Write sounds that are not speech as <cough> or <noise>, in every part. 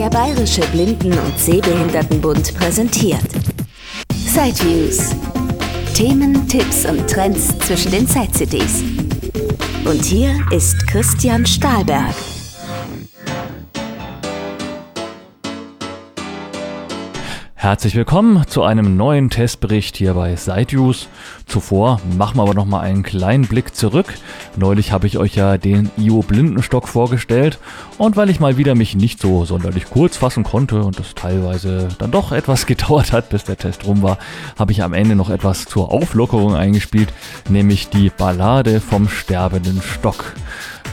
Der Bayerische Blinden- und Sehbehindertenbund präsentiert. Sideviews. Themen, Tipps und Trends zwischen den Side-CDs. Und hier ist Christian Stahlberg. Herzlich willkommen zu einem neuen Testbericht hier bei SiteViews. Zuvor machen wir aber noch mal einen kleinen Blick zurück. Neulich habe ich euch ja den IO Blindenstock vorgestellt und weil ich mal wieder mich nicht so sonderlich kurz fassen konnte und es teilweise dann doch etwas <laughs> gedauert hat, bis der Test rum war, habe ich am Ende noch etwas zur Auflockerung eingespielt, nämlich die Ballade vom sterbenden Stock.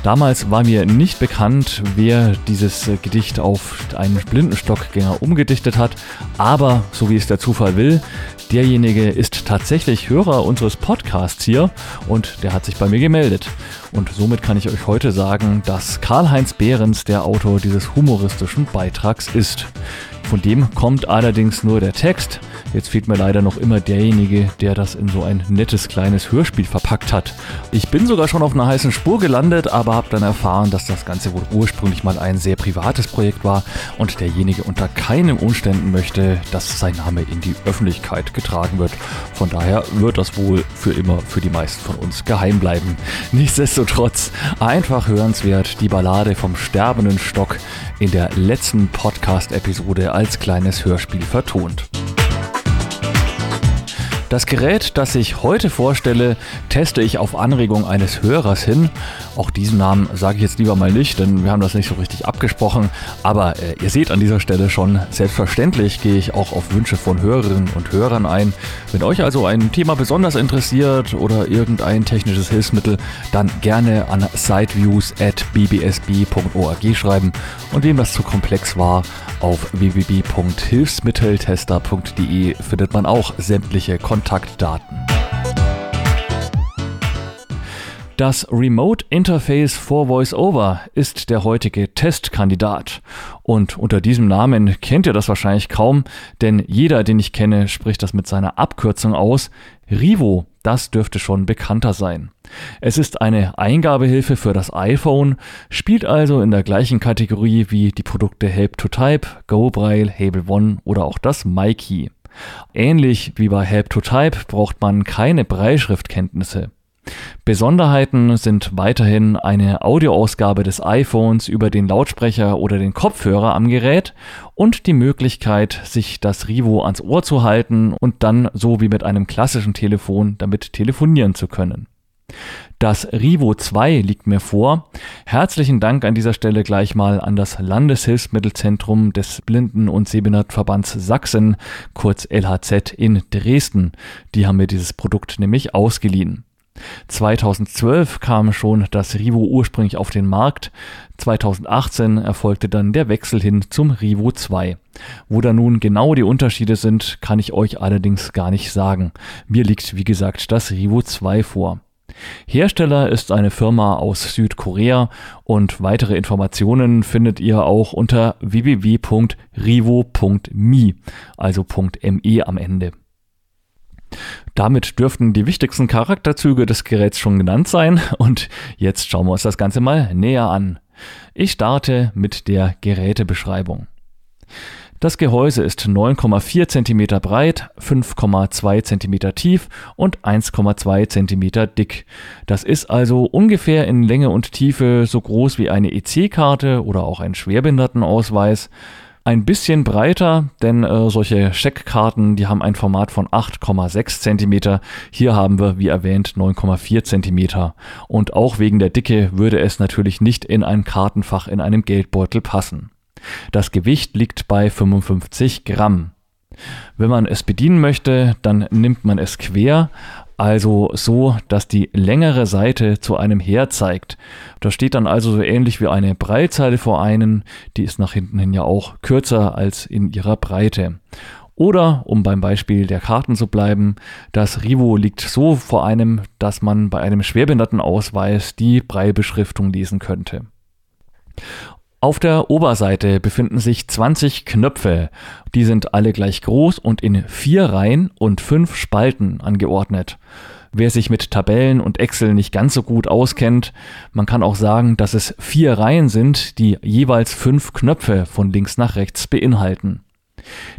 Damals war mir nicht bekannt, wer dieses äh, Gedicht auf einen Blindenstockgänger umgedichtet hat, aber so wie es der Zufall will, derjenige ist tatsächlich Hörer unseres Podcasts hier und der hat sich bei mir gemeldet. Und somit kann ich euch heute sagen, dass Karl-Heinz Behrens der Autor dieses humoristischen Beitrags ist. Von dem kommt allerdings nur der Text. Jetzt fehlt mir leider noch immer derjenige, der das in so ein nettes kleines Hörspiel verpackt hat. Ich bin sogar schon auf einer heißen Spur gelandet, aber habe dann erfahren, dass das Ganze wohl ursprünglich mal ein sehr privates Projekt war und derjenige unter keinen Umständen möchte, dass sein Name in die Öffentlichkeit getragen wird. Von daher wird das wohl für immer für die meisten von uns geheim bleiben. Nichtsdestotrotz einfach hörenswert die Ballade vom sterbenden Stock in der letzten Podcast-Episode als kleines Hörspiel vertont. Das Gerät, das ich heute vorstelle, teste ich auf Anregung eines Hörers hin. Auch diesen Namen sage ich jetzt lieber mal nicht, denn wir haben das nicht so richtig abgesprochen. Aber äh, ihr seht an dieser Stelle schon, selbstverständlich gehe ich auch auf Wünsche von Hörerinnen und Hörern ein. Wenn euch also ein Thema besonders interessiert oder irgendein technisches Hilfsmittel, dann gerne an siteviews.bbsb.org schreiben. Und wem das zu komplex war, auf www.hilfsmitteltester.de findet man auch sämtliche Kontaktdaten. Das Remote Interface for VoiceOver ist der heutige Testkandidat. Und unter diesem Namen kennt ihr das wahrscheinlich kaum, denn jeder, den ich kenne, spricht das mit seiner Abkürzung aus. Rivo, das dürfte schon bekannter sein. Es ist eine Eingabehilfe für das iPhone, spielt also in der gleichen Kategorie wie die Produkte Help to Type, GoBraille, Hable One oder auch das MyKey. Ähnlich wie bei Help to Type braucht man keine Breitschriftkenntnisse. Besonderheiten sind weiterhin eine Audioausgabe des iPhones über den Lautsprecher oder den Kopfhörer am Gerät und die Möglichkeit, sich das Rivo ans Ohr zu halten und dann so wie mit einem klassischen Telefon damit telefonieren zu können. Das Rivo 2 liegt mir vor. Herzlichen Dank an dieser Stelle gleich mal an das Landeshilfsmittelzentrum des Blinden- und Sehbehindertenverbands Sachsen, kurz LHZ in Dresden. Die haben mir dieses Produkt nämlich ausgeliehen. 2012 kam schon das Rivo ursprünglich auf den Markt. 2018 erfolgte dann der Wechsel hin zum Rivo 2. Wo da nun genau die Unterschiede sind, kann ich euch allerdings gar nicht sagen. Mir liegt wie gesagt das Rivo 2 vor. Hersteller ist eine Firma aus Südkorea und weitere Informationen findet ihr auch unter www.rivo.me, also .me am Ende. Damit dürften die wichtigsten Charakterzüge des Geräts schon genannt sein und jetzt schauen wir uns das Ganze mal näher an. Ich starte mit der Gerätebeschreibung. Das Gehäuse ist 9,4 cm breit, 5,2 cm tief und 1,2 cm dick. Das ist also ungefähr in Länge und Tiefe so groß wie eine EC-Karte oder auch ein Schwerbehindertenausweis. Ein bisschen breiter, denn äh, solche Scheckkarten, die haben ein Format von 8,6 cm. Hier haben wir, wie erwähnt, 9,4 cm. Und auch wegen der Dicke würde es natürlich nicht in ein Kartenfach in einem Geldbeutel passen. Das Gewicht liegt bei 55 Gramm. Wenn man es bedienen möchte, dann nimmt man es quer, also so, dass die längere Seite zu einem her zeigt. Das steht dann also so ähnlich wie eine Breitzeile vor einen, die ist nach hinten hin ja auch kürzer als in ihrer Breite. Oder, um beim Beispiel der Karten zu bleiben, das Rivo liegt so vor einem, dass man bei einem Schwerbehindertenausweis die Breilbeschriftung lesen könnte. Auf der Oberseite befinden sich 20 Knöpfe. Die sind alle gleich groß und in vier Reihen und fünf Spalten angeordnet. Wer sich mit Tabellen und Excel nicht ganz so gut auskennt, man kann auch sagen, dass es vier Reihen sind, die jeweils fünf Knöpfe von links nach rechts beinhalten.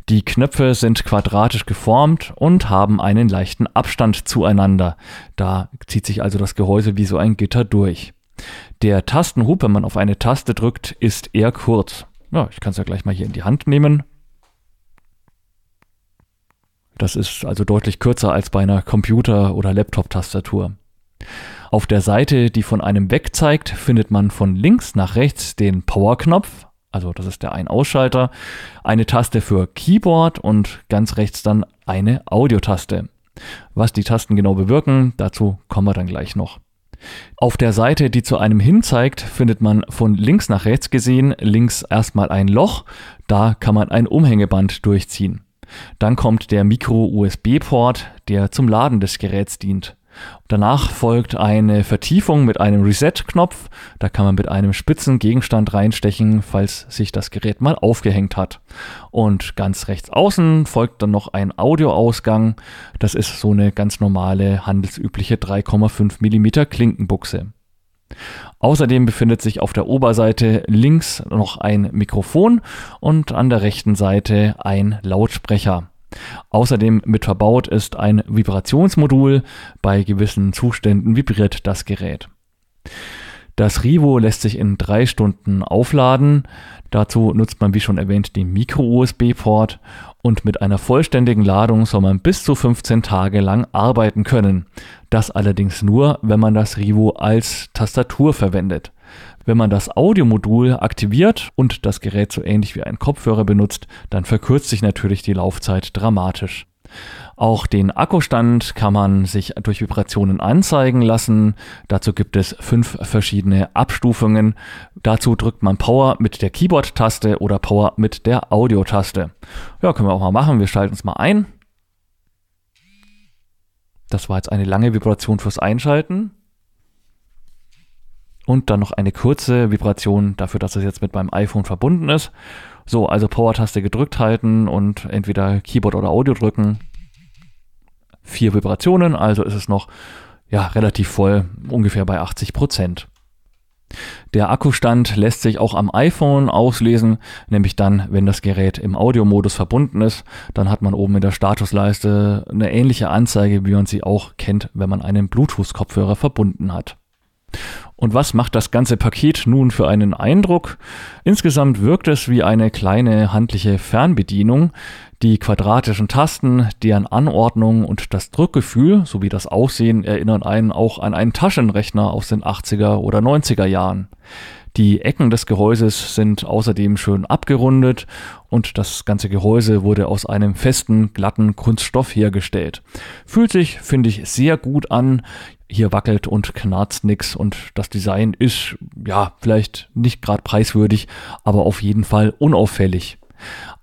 Die Knöpfe sind quadratisch geformt und haben einen leichten Abstand zueinander. Da zieht sich also das Gehäuse wie so ein Gitter durch. Der Tastenhub, wenn man auf eine Taste drückt, ist eher kurz. Ja, ich kann es ja gleich mal hier in die Hand nehmen. Das ist also deutlich kürzer als bei einer Computer- oder Laptop-Tastatur. Auf der Seite, die von einem weg zeigt, findet man von links nach rechts den Power-Knopf, also das ist der Ein-Ausschalter, eine Taste für Keyboard und ganz rechts dann eine Audiotaste. Was die Tasten genau bewirken, dazu kommen wir dann gleich noch. Auf der Seite, die zu einem hin zeigt, findet man von links nach rechts gesehen links erstmal ein Loch, da kann man ein Umhängeband durchziehen. Dann kommt der Micro-USB-Port, der zum Laden des Geräts dient. Danach folgt eine Vertiefung mit einem Reset-Knopf. Da kann man mit einem spitzen Gegenstand reinstechen, falls sich das Gerät mal aufgehängt hat. Und ganz rechts außen folgt dann noch ein Audioausgang. Das ist so eine ganz normale handelsübliche 3,5 mm Klinkenbuchse. Außerdem befindet sich auf der Oberseite links noch ein Mikrofon und an der rechten Seite ein Lautsprecher. Außerdem mit verbaut ist ein Vibrationsmodul. Bei gewissen Zuständen vibriert das Gerät. Das Rivo lässt sich in drei Stunden aufladen. Dazu nutzt man, wie schon erwähnt, den Micro-USB-Port und mit einer vollständigen Ladung soll man bis zu 15 Tage lang arbeiten können. Das allerdings nur, wenn man das Rivo als Tastatur verwendet. Wenn man das Audiomodul aktiviert und das Gerät so ähnlich wie ein Kopfhörer benutzt, dann verkürzt sich natürlich die Laufzeit dramatisch. Auch den Akkustand kann man sich durch Vibrationen anzeigen lassen. Dazu gibt es fünf verschiedene Abstufungen. Dazu drückt man Power mit der Keyboard-Taste oder Power mit der Audio-Taste. Ja, können wir auch mal machen. Wir schalten es mal ein. Das war jetzt eine lange Vibration fürs Einschalten und dann noch eine kurze Vibration dafür, dass es jetzt mit meinem iPhone verbunden ist. So, also Power-Taste gedrückt halten und entweder Keyboard oder Audio drücken. Vier Vibrationen, also ist es noch ja, relativ voll, ungefähr bei 80 Prozent. Der Akkustand lässt sich auch am iPhone auslesen, nämlich dann, wenn das Gerät im Audiomodus verbunden ist, dann hat man oben in der Statusleiste eine ähnliche Anzeige, wie man sie auch kennt, wenn man einen Bluetooth-Kopfhörer verbunden hat. Und was macht das ganze Paket nun für einen Eindruck? Insgesamt wirkt es wie eine kleine handliche Fernbedienung. Die quadratischen Tasten, deren Anordnung und das Drückgefühl sowie das Aussehen erinnern einen auch an einen Taschenrechner aus den 80er oder 90er Jahren. Die Ecken des Gehäuses sind außerdem schön abgerundet und das ganze Gehäuse wurde aus einem festen, glatten Kunststoff hergestellt. Fühlt sich, finde ich, sehr gut an hier wackelt und knarzt nix und das Design ist ja vielleicht nicht gerade preiswürdig, aber auf jeden Fall unauffällig.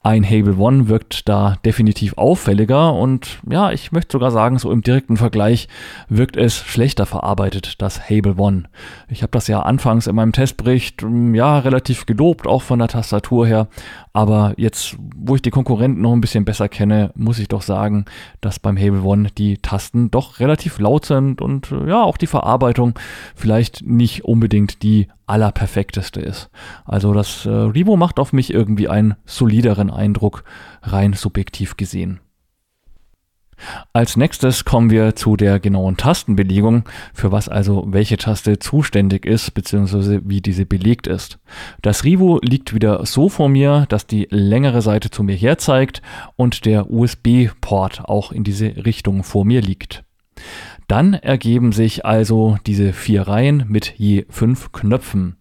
Ein Hable One wirkt da definitiv auffälliger und ja, ich möchte sogar sagen, so im direkten Vergleich wirkt es schlechter verarbeitet, das Hable One. Ich habe das ja anfangs in meinem Testbericht hm, ja relativ gelobt, auch von der Tastatur her, aber jetzt, wo ich die Konkurrenten noch ein bisschen besser kenne, muss ich doch sagen, dass beim Hable One die Tasten doch relativ laut sind und ja, auch die Verarbeitung vielleicht nicht unbedingt die allerperfekteste ist. Also das äh, Revo macht auf mich irgendwie einen solideren Eindruck, rein subjektiv gesehen. Als nächstes kommen wir zu der genauen Tastenbelegung, für was also welche Taste zuständig ist bzw. wie diese belegt ist. Das Rivo liegt wieder so vor mir, dass die längere Seite zu mir herzeigt und der USB-Port auch in diese Richtung vor mir liegt. Dann ergeben sich also diese vier Reihen mit je fünf Knöpfen.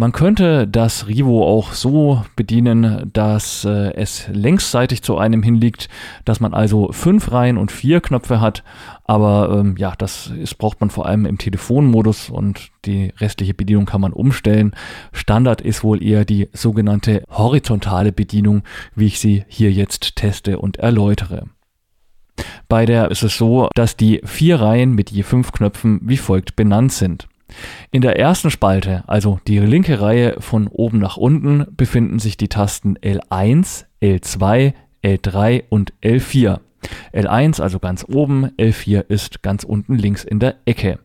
Man könnte das Rivo auch so bedienen, dass äh, es längsseitig zu einem hinliegt, dass man also fünf Reihen und vier Knöpfe hat. Aber ähm, ja, das ist, braucht man vor allem im Telefonmodus und die restliche Bedienung kann man umstellen. Standard ist wohl eher die sogenannte horizontale Bedienung, wie ich sie hier jetzt teste und erläutere. Bei der ist es so, dass die vier Reihen mit je fünf Knöpfen wie folgt benannt sind. In der ersten Spalte, also die linke Reihe von oben nach unten, befinden sich die Tasten L1, L2, L3 und L4. L1 also ganz oben, L4 ist ganz unten links in der Ecke.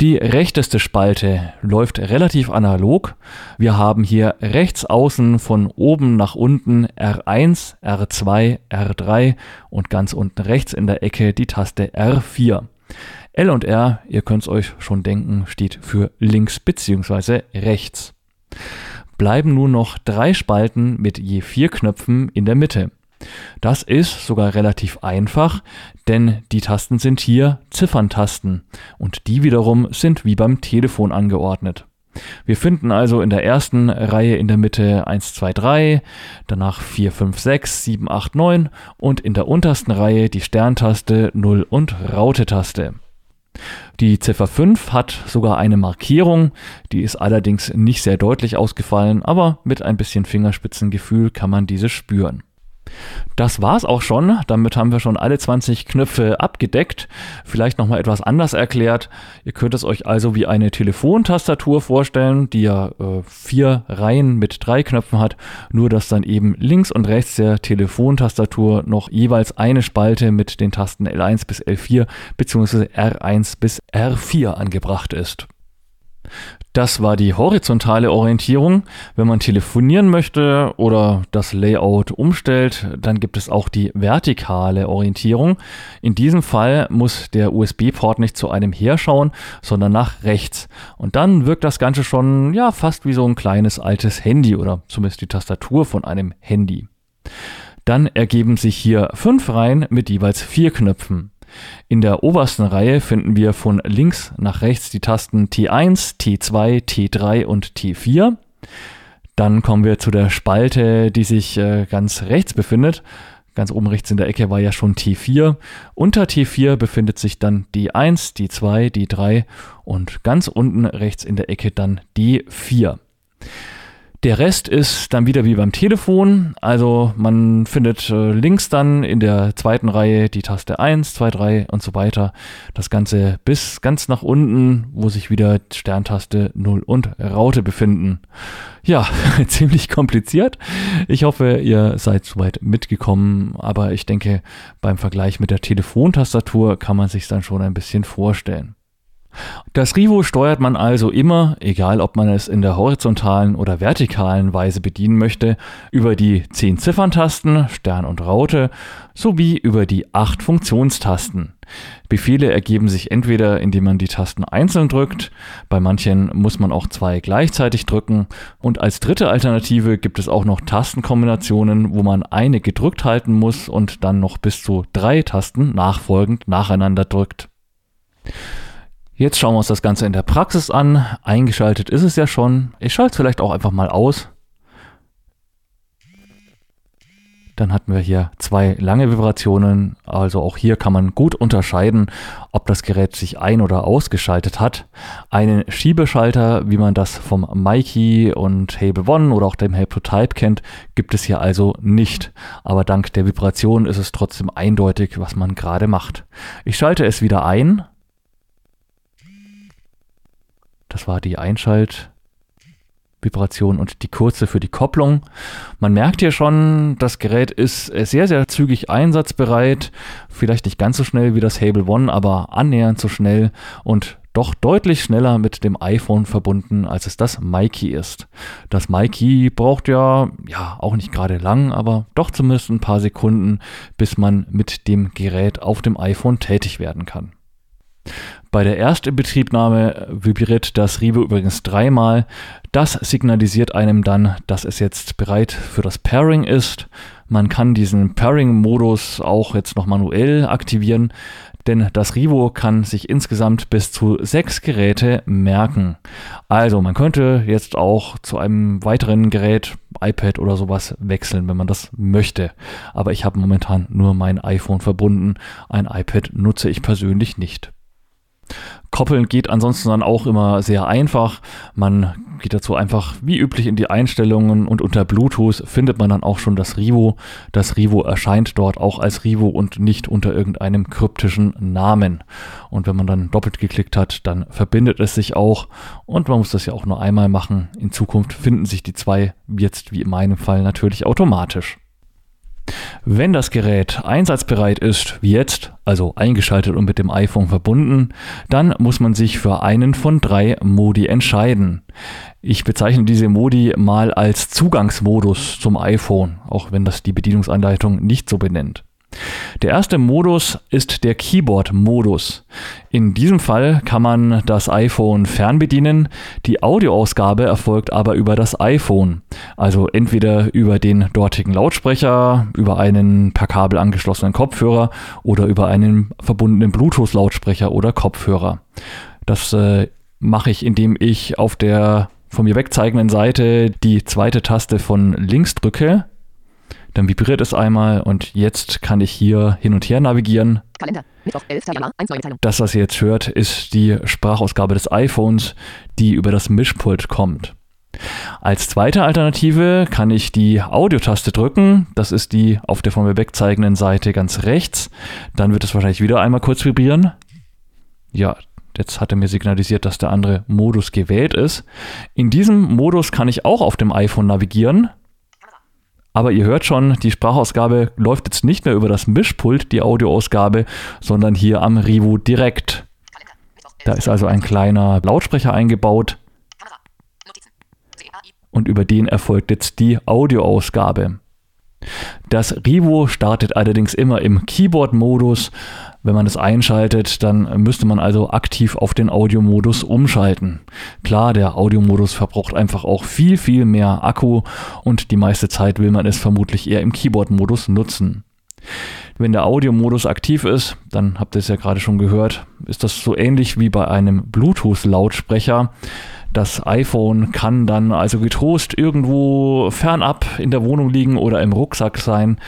Die rechteste Spalte läuft relativ analog. Wir haben hier rechts außen von oben nach unten R1, R2, R3 und ganz unten rechts in der Ecke die Taste R4. L und R, ihr könnt es euch schon denken, steht für links bzw. rechts. Bleiben nun noch drei Spalten mit je vier Knöpfen in der Mitte. Das ist sogar relativ einfach, denn die Tasten sind hier Zifferntasten und die wiederum sind wie beim Telefon angeordnet. Wir finden also in der ersten Reihe in der Mitte 1, 2, 3, danach 4, 5, 6, 7, 8, 9 und in der untersten Reihe die Sterntaste 0 und Raute-Taste. Die Ziffer 5 hat sogar eine Markierung, die ist allerdings nicht sehr deutlich ausgefallen, aber mit ein bisschen Fingerspitzengefühl kann man diese spüren. Das war's auch schon. Damit haben wir schon alle 20 Knöpfe abgedeckt. Vielleicht nochmal etwas anders erklärt. Ihr könnt es euch also wie eine Telefontastatur vorstellen, die ja äh, vier Reihen mit drei Knöpfen hat. Nur, dass dann eben links und rechts der Telefontastatur noch jeweils eine Spalte mit den Tasten L1 bis L4 bzw. R1 bis R4 angebracht ist. Das war die horizontale Orientierung. Wenn man telefonieren möchte oder das Layout umstellt, dann gibt es auch die vertikale Orientierung. In diesem Fall muss der USB-Port nicht zu einem herschauen, sondern nach rechts. Und dann wirkt das Ganze schon ja fast wie so ein kleines altes Handy oder zumindest die Tastatur von einem Handy. Dann ergeben sich hier fünf Reihen mit jeweils vier Knöpfen. In der obersten Reihe finden wir von links nach rechts die Tasten T1, T2, T3 und T4. Dann kommen wir zu der Spalte, die sich äh, ganz rechts befindet. Ganz oben rechts in der Ecke war ja schon T4. Unter T4 befindet sich dann D1, D2, D3 und ganz unten rechts in der Ecke dann D4. Der Rest ist dann wieder wie beim Telefon. Also man findet äh, links dann in der zweiten Reihe die Taste 1, 2, 3 und so weiter. Das Ganze bis ganz nach unten, wo sich wieder Sterntaste 0 und Raute befinden. Ja, <laughs> ziemlich kompliziert. Ich hoffe, ihr seid soweit mitgekommen. Aber ich denke, beim Vergleich mit der Telefontastatur kann man sich dann schon ein bisschen vorstellen. Das Rivo steuert man also immer, egal ob man es in der horizontalen oder vertikalen Weise bedienen möchte, über die 10 Zifferntasten, Stern und Raute, sowie über die 8 Funktionstasten. Befehle ergeben sich entweder, indem man die Tasten einzeln drückt, bei manchen muss man auch zwei gleichzeitig drücken und als dritte Alternative gibt es auch noch Tastenkombinationen, wo man eine gedrückt halten muss und dann noch bis zu drei Tasten nachfolgend nacheinander drückt. Jetzt schauen wir uns das Ganze in der Praxis an. Eingeschaltet ist es ja schon. Ich schalte es vielleicht auch einfach mal aus. Dann hatten wir hier zwei lange Vibrationen. Also auch hier kann man gut unterscheiden, ob das Gerät sich ein- oder ausgeschaltet hat. Einen Schiebeschalter, wie man das vom Mikey und Hable One oder auch dem Hable Type kennt, gibt es hier also nicht. Aber dank der Vibration ist es trotzdem eindeutig, was man gerade macht. Ich schalte es wieder ein. Das war die Einschaltvibration und die kurze für die Kopplung. Man merkt hier schon, das Gerät ist sehr, sehr zügig einsatzbereit. Vielleicht nicht ganz so schnell wie das Hable One, aber annähernd so schnell und doch deutlich schneller mit dem iPhone verbunden, als es das Mikey ist. Das Mikey braucht ja, ja, auch nicht gerade lang, aber doch zumindest ein paar Sekunden, bis man mit dem Gerät auf dem iPhone tätig werden kann. Bei der Erstinbetriebnahme vibriert das Riebe übrigens dreimal. Das signalisiert einem dann, dass es jetzt bereit für das Pairing ist. Man kann diesen Pairing-Modus auch jetzt noch manuell aktivieren, denn das Rivo kann sich insgesamt bis zu sechs Geräte merken. Also man könnte jetzt auch zu einem weiteren Gerät, iPad oder sowas, wechseln, wenn man das möchte. Aber ich habe momentan nur mein iPhone verbunden. Ein iPad nutze ich persönlich nicht. Koppeln geht ansonsten dann auch immer sehr einfach. Man geht dazu einfach wie üblich in die Einstellungen und unter Bluetooth findet man dann auch schon das Rivo. Das Rivo erscheint dort auch als Rivo und nicht unter irgendeinem kryptischen Namen. Und wenn man dann doppelt geklickt hat, dann verbindet es sich auch und man muss das ja auch nur einmal machen. In Zukunft finden sich die zwei jetzt wie in meinem Fall natürlich automatisch. Wenn das Gerät einsatzbereit ist, wie jetzt, also eingeschaltet und mit dem iPhone verbunden, dann muss man sich für einen von drei Modi entscheiden. Ich bezeichne diese Modi mal als Zugangsmodus zum iPhone, auch wenn das die Bedienungsanleitung nicht so benennt. Der erste Modus ist der Keyboard-Modus. In diesem Fall kann man das iPhone fernbedienen, die Audioausgabe erfolgt aber über das iPhone, also entweder über den dortigen Lautsprecher, über einen per Kabel angeschlossenen Kopfhörer oder über einen verbundenen Bluetooth-Lautsprecher oder Kopfhörer. Das äh, mache ich, indem ich auf der von mir wegzeigenden Seite die zweite Taste von links drücke dann vibriert es einmal und jetzt kann ich hier hin und her navigieren. Kalender, Mittwoch, 11. Januar, 1 neue Das, was ihr jetzt hört, ist die Sprachausgabe des iPhones, die über das Mischpult kommt. Als zweite Alternative kann ich die Audiotaste drücken. Das ist die auf der von mir wegzeigenden Seite ganz rechts. Dann wird es wahrscheinlich wieder einmal kurz vibrieren. Ja, jetzt hat er mir signalisiert, dass der andere Modus gewählt ist. In diesem Modus kann ich auch auf dem iPhone navigieren. Aber ihr hört schon, die Sprachausgabe läuft jetzt nicht mehr über das Mischpult, die Audioausgabe, sondern hier am Rivo direkt. Da ist also ein kleiner Lautsprecher eingebaut. Und über den erfolgt jetzt die Audioausgabe. Das Rivo startet allerdings immer im Keyboard-Modus. Wenn man es einschaltet, dann müsste man also aktiv auf den Audiomodus umschalten. Klar, der Audiomodus verbraucht einfach auch viel, viel mehr Akku und die meiste Zeit will man es vermutlich eher im Keyboard-Modus nutzen. Wenn der Audiomodus aktiv ist, dann habt ihr es ja gerade schon gehört, ist das so ähnlich wie bei einem Bluetooth-Lautsprecher. Das iPhone kann dann also getrost irgendwo fernab in der Wohnung liegen oder im Rucksack sein.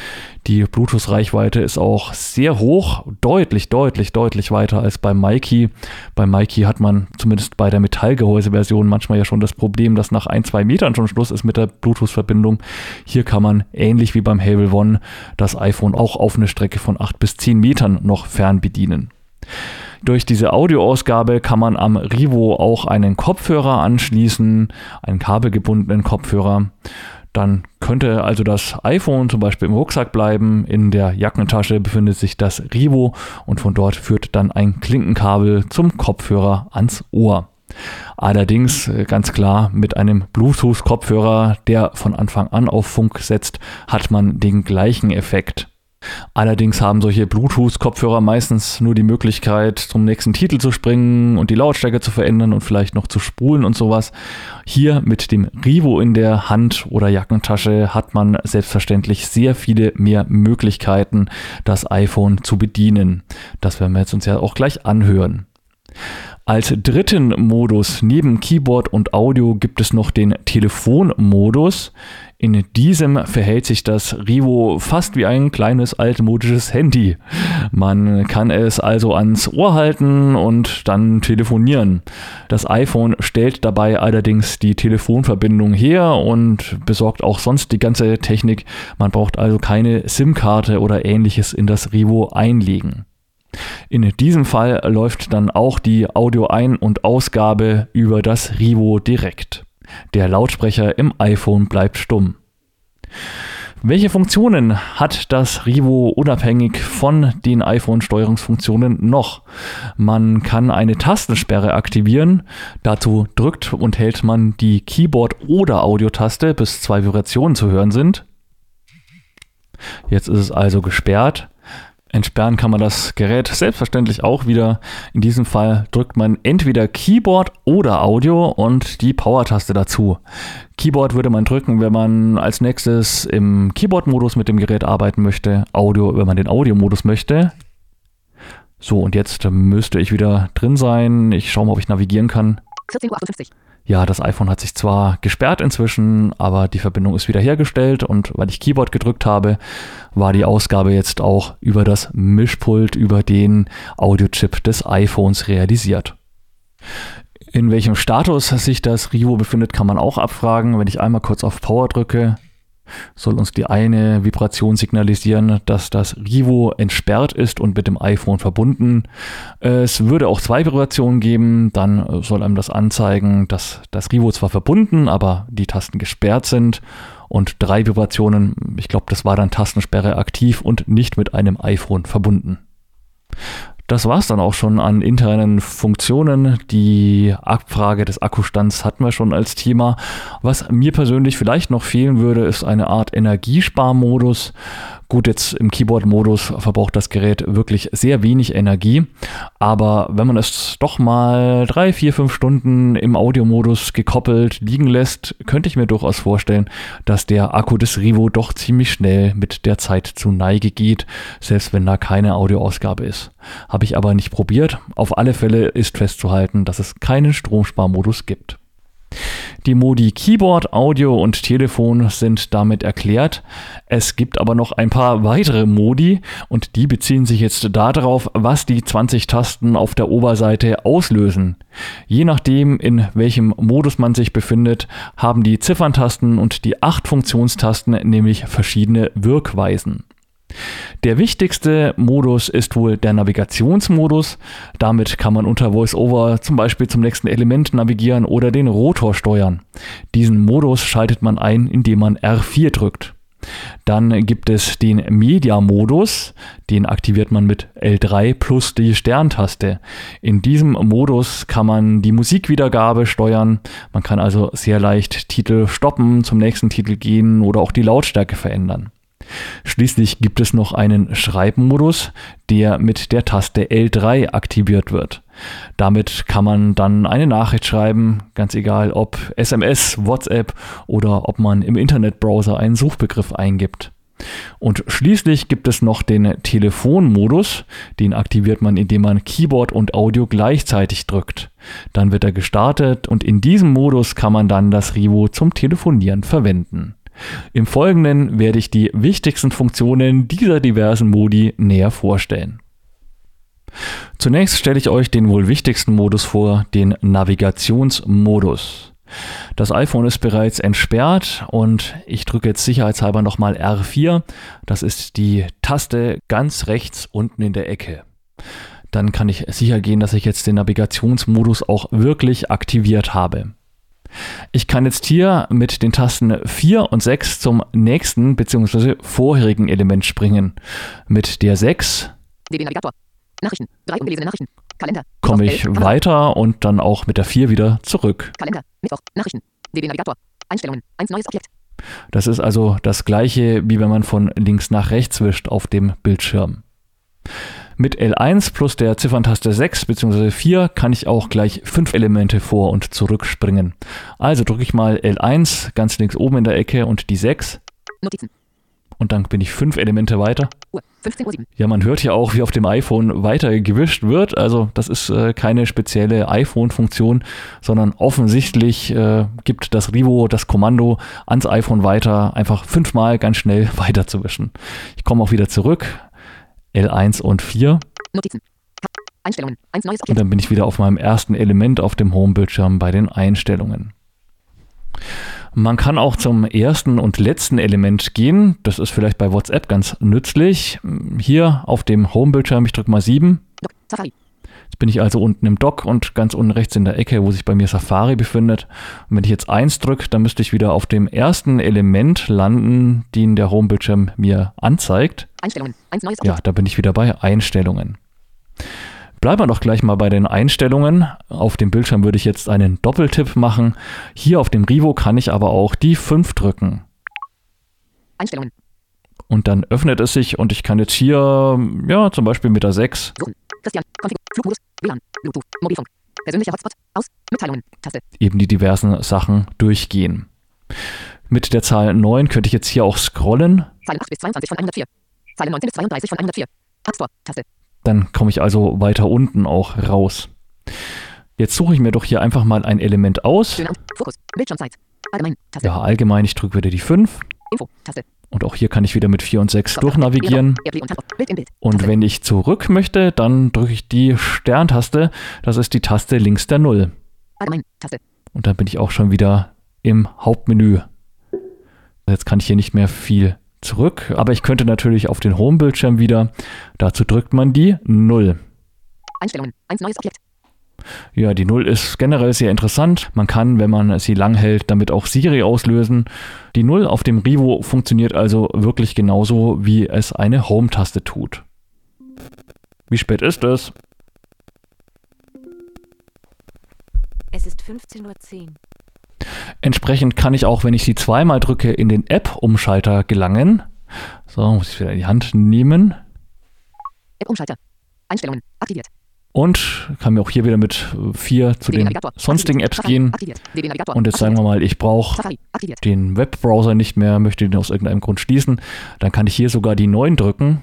Die Bluetooth-Reichweite ist auch sehr hoch, deutlich, deutlich, deutlich weiter als beim Mikey. Beim Mikey hat man zumindest bei der Metallgehäuse-Version manchmal ja schon das Problem, dass nach ein, zwei Metern schon Schluss ist mit der Bluetooth-Verbindung. Hier kann man ähnlich wie beim Havel One das iPhone auch auf eine Strecke von acht bis zehn Metern noch fern bedienen. Durch diese Audioausgabe kann man am Rivo auch einen Kopfhörer anschließen, einen kabelgebundenen Kopfhörer. Dann könnte also das iPhone zum Beispiel im Rucksack bleiben. In der Jackentasche befindet sich das Rivo und von dort führt dann ein Klinkenkabel zum Kopfhörer ans Ohr. Allerdings äh, ganz klar mit einem Bluetooth-Kopfhörer, der von Anfang an auf Funk setzt, hat man den gleichen Effekt. Allerdings haben solche Bluetooth-Kopfhörer meistens nur die Möglichkeit, zum nächsten Titel zu springen und die Lautstärke zu verändern und vielleicht noch zu spulen und sowas. Hier mit dem Rivo in der Hand oder Jackentasche hat man selbstverständlich sehr viele mehr Möglichkeiten, das iPhone zu bedienen. Das werden wir jetzt uns ja auch gleich anhören. Als dritten Modus neben Keyboard und Audio gibt es noch den Telefonmodus. In diesem verhält sich das Rivo fast wie ein kleines altmodisches Handy. Man kann es also ans Ohr halten und dann telefonieren. Das iPhone stellt dabei allerdings die Telefonverbindung her und besorgt auch sonst die ganze Technik. Man braucht also keine SIM-Karte oder ähnliches in das Rivo einlegen. In diesem Fall läuft dann auch die Audio-Ein- und Ausgabe über das Rivo direkt. Der Lautsprecher im iPhone bleibt stumm. Welche Funktionen hat das Rivo unabhängig von den iPhone-Steuerungsfunktionen noch? Man kann eine Tastensperre aktivieren. Dazu drückt und hält man die Keyboard- oder Audiotaste, bis zwei Vibrationen zu hören sind. Jetzt ist es also gesperrt. Entsperren kann man das Gerät selbstverständlich auch wieder. In diesem Fall drückt man entweder Keyboard oder Audio und die Power-Taste dazu. Keyboard würde man drücken, wenn man als nächstes im Keyboard-Modus mit dem Gerät arbeiten möchte. Audio, wenn man den Audio-Modus möchte. So, und jetzt müsste ich wieder drin sein. Ich schaue mal, ob ich navigieren kann. 14.58 Uhr. Ja, das iPhone hat sich zwar gesperrt inzwischen, aber die Verbindung ist wieder hergestellt und weil ich Keyboard gedrückt habe, war die Ausgabe jetzt auch über das Mischpult, über den Audiochip des iPhones realisiert. In welchem Status sich das Rivo befindet, kann man auch abfragen. Wenn ich einmal kurz auf Power drücke, soll uns die eine Vibration signalisieren, dass das Rivo entsperrt ist und mit dem iPhone verbunden. Es würde auch zwei Vibrationen geben, dann soll einem das anzeigen, dass das Rivo zwar verbunden, aber die Tasten gesperrt sind. Und drei Vibrationen, ich glaube, das war dann Tastensperre aktiv und nicht mit einem iPhone verbunden. Das war es dann auch schon an internen Funktionen. Die Abfrage des Akkustands hatten wir schon als Thema. Was mir persönlich vielleicht noch fehlen würde, ist eine Art Energiesparmodus. Gut, jetzt im Keyboard-Modus verbraucht das Gerät wirklich sehr wenig Energie, aber wenn man es doch mal drei, vier, fünf Stunden im Audiomodus gekoppelt liegen lässt, könnte ich mir durchaus vorstellen, dass der Akku des Rivo doch ziemlich schnell mit der Zeit zu Neige geht, selbst wenn da keine Audioausgabe ist. Habe ich aber nicht probiert. Auf alle Fälle ist festzuhalten, dass es keinen Stromsparmodus gibt. Die Modi Keyboard, Audio und Telefon sind damit erklärt. Es gibt aber noch ein paar weitere Modi und die beziehen sich jetzt darauf, was die 20 Tasten auf der Oberseite auslösen. Je nachdem, in welchem Modus man sich befindet, haben die Zifferntasten und die 8 Funktionstasten nämlich verschiedene Wirkweisen. Der wichtigste Modus ist wohl der Navigationsmodus. Damit kann man unter VoiceOver zum Beispiel zum nächsten Element navigieren oder den Rotor steuern. Diesen Modus schaltet man ein, indem man R4 drückt. Dann gibt es den Media-Modus, den aktiviert man mit L3 plus die Sterntaste. In diesem Modus kann man die Musikwiedergabe steuern. Man kann also sehr leicht Titel stoppen, zum nächsten Titel gehen oder auch die Lautstärke verändern. Schließlich gibt es noch einen Schreibmodus, der mit der Taste L3 aktiviert wird. Damit kann man dann eine Nachricht schreiben, ganz egal ob SMS, WhatsApp oder ob man im Internetbrowser einen Suchbegriff eingibt. Und schließlich gibt es noch den Telefonmodus, den aktiviert man, indem man Keyboard und Audio gleichzeitig drückt. Dann wird er gestartet und in diesem Modus kann man dann das Rivo zum Telefonieren verwenden. Im Folgenden werde ich die wichtigsten Funktionen dieser diversen Modi näher vorstellen. Zunächst stelle ich euch den wohl wichtigsten Modus vor, den Navigationsmodus. Das iPhone ist bereits entsperrt und ich drücke jetzt sicherheitshalber nochmal R4. Das ist die Taste ganz rechts unten in der Ecke. Dann kann ich sicher gehen, dass ich jetzt den Navigationsmodus auch wirklich aktiviert habe. Ich kann jetzt hier mit den Tasten 4 und 6 zum nächsten bzw. vorherigen Element springen. Mit der 6 Navigator. Nachrichten. Drei ungelesene Nachrichten. Kalender. Komme ich weiter und dann auch mit der 4 wieder zurück. Kalender. Mittwoch. Nachrichten. DB Navigator. Einstellungen. Eins neues Objekt. Das ist also das gleiche, wie wenn man von links nach rechts wischt auf dem Bildschirm. Mit L1 plus der Zifferntaste 6 bzw. 4 kann ich auch gleich 5 Elemente vor- und zurückspringen. Also drücke ich mal L1 ganz links oben in der Ecke und die 6. Notizen. Und dann bin ich 5 Elemente weiter. Uhr, 15 Uhr 7. Ja, man hört ja auch, wie auf dem iPhone weiter gewischt wird. Also das ist äh, keine spezielle iPhone-Funktion, sondern offensichtlich äh, gibt das Rivo das Kommando ans iPhone weiter, einfach fünfmal ganz schnell <laughs> weiter zu wischen. Ich komme auch wieder zurück, L1 und 4. Notizen. Einstellungen. Eins neues Und dann bin ich wieder auf meinem ersten Element auf dem Home-Bildschirm bei den Einstellungen. Man kann auch zum ersten und letzten Element gehen. Das ist vielleicht bei WhatsApp ganz nützlich. Hier auf dem Home-Bildschirm, ich drücke mal 7. Safari. Jetzt bin ich also unten im Dock und ganz unten rechts in der Ecke, wo sich bei mir Safari befindet. Und wenn ich jetzt 1 drücke, dann müsste ich wieder auf dem ersten Element landen, den der Home-Bildschirm mir anzeigt. Einstellungen. Eins neues Ja, da bin ich wieder bei Einstellungen. Bleiben wir doch gleich mal bei den Einstellungen. Auf dem Bildschirm würde ich jetzt einen Doppeltipp machen. Hier auf dem Rivo kann ich aber auch die 5 drücken. Einstellungen. Und dann öffnet es sich und ich kann jetzt hier, ja, zum Beispiel mit der 6 Suchen. Christian, Konfig, Flugmodus, WLAN, Bluetooth, Mobilfunk, persönlicher Hotspot, aus, Mitteilungen, Taste. Eben die diversen Sachen durchgehen. Mit der Zahl 9 könnte ich jetzt hier auch scrollen. Zeilen 8 bis 22 von 104. Zeilen 19 bis 32 von 104. App Store, Taste. Dann komme ich also weiter unten auch raus. Jetzt suche ich mir doch hier einfach mal ein Element aus. Fokus, Bildschirmzeit, allgemein, Taste. Ja, allgemein, ich drücke wieder die 5. Info, Taste. Und auch hier kann ich wieder mit 4 und 6 durchnavigieren. Und wenn ich zurück möchte, dann drücke ich die Sterntaste. Das ist die Taste links der 0. Und dann bin ich auch schon wieder im Hauptmenü. Jetzt kann ich hier nicht mehr viel zurück, aber ich könnte natürlich auf den Home-Bildschirm wieder. Dazu drückt man die 0. Einstellungen. Eins neues Objekt. Ja, die 0 ist generell sehr interessant. Man kann, wenn man sie lang hält, damit auch Siri auslösen. Die 0 auf dem Rivo funktioniert also wirklich genauso, wie es eine Home-Taste tut. Wie spät ist es? Es ist 15.10 Uhr. Entsprechend kann ich auch, wenn ich sie zweimal drücke, in den App-Umschalter gelangen. So, muss ich wieder in die Hand nehmen. App-Umschalter. Einstellungen. Aktiviert. Und kann mir auch hier wieder mit 4 zu den sonstigen Apps gehen. Und jetzt sagen wir mal, ich brauche den Webbrowser nicht mehr, möchte den aus irgendeinem Grund schließen. Dann kann ich hier sogar die 9 drücken.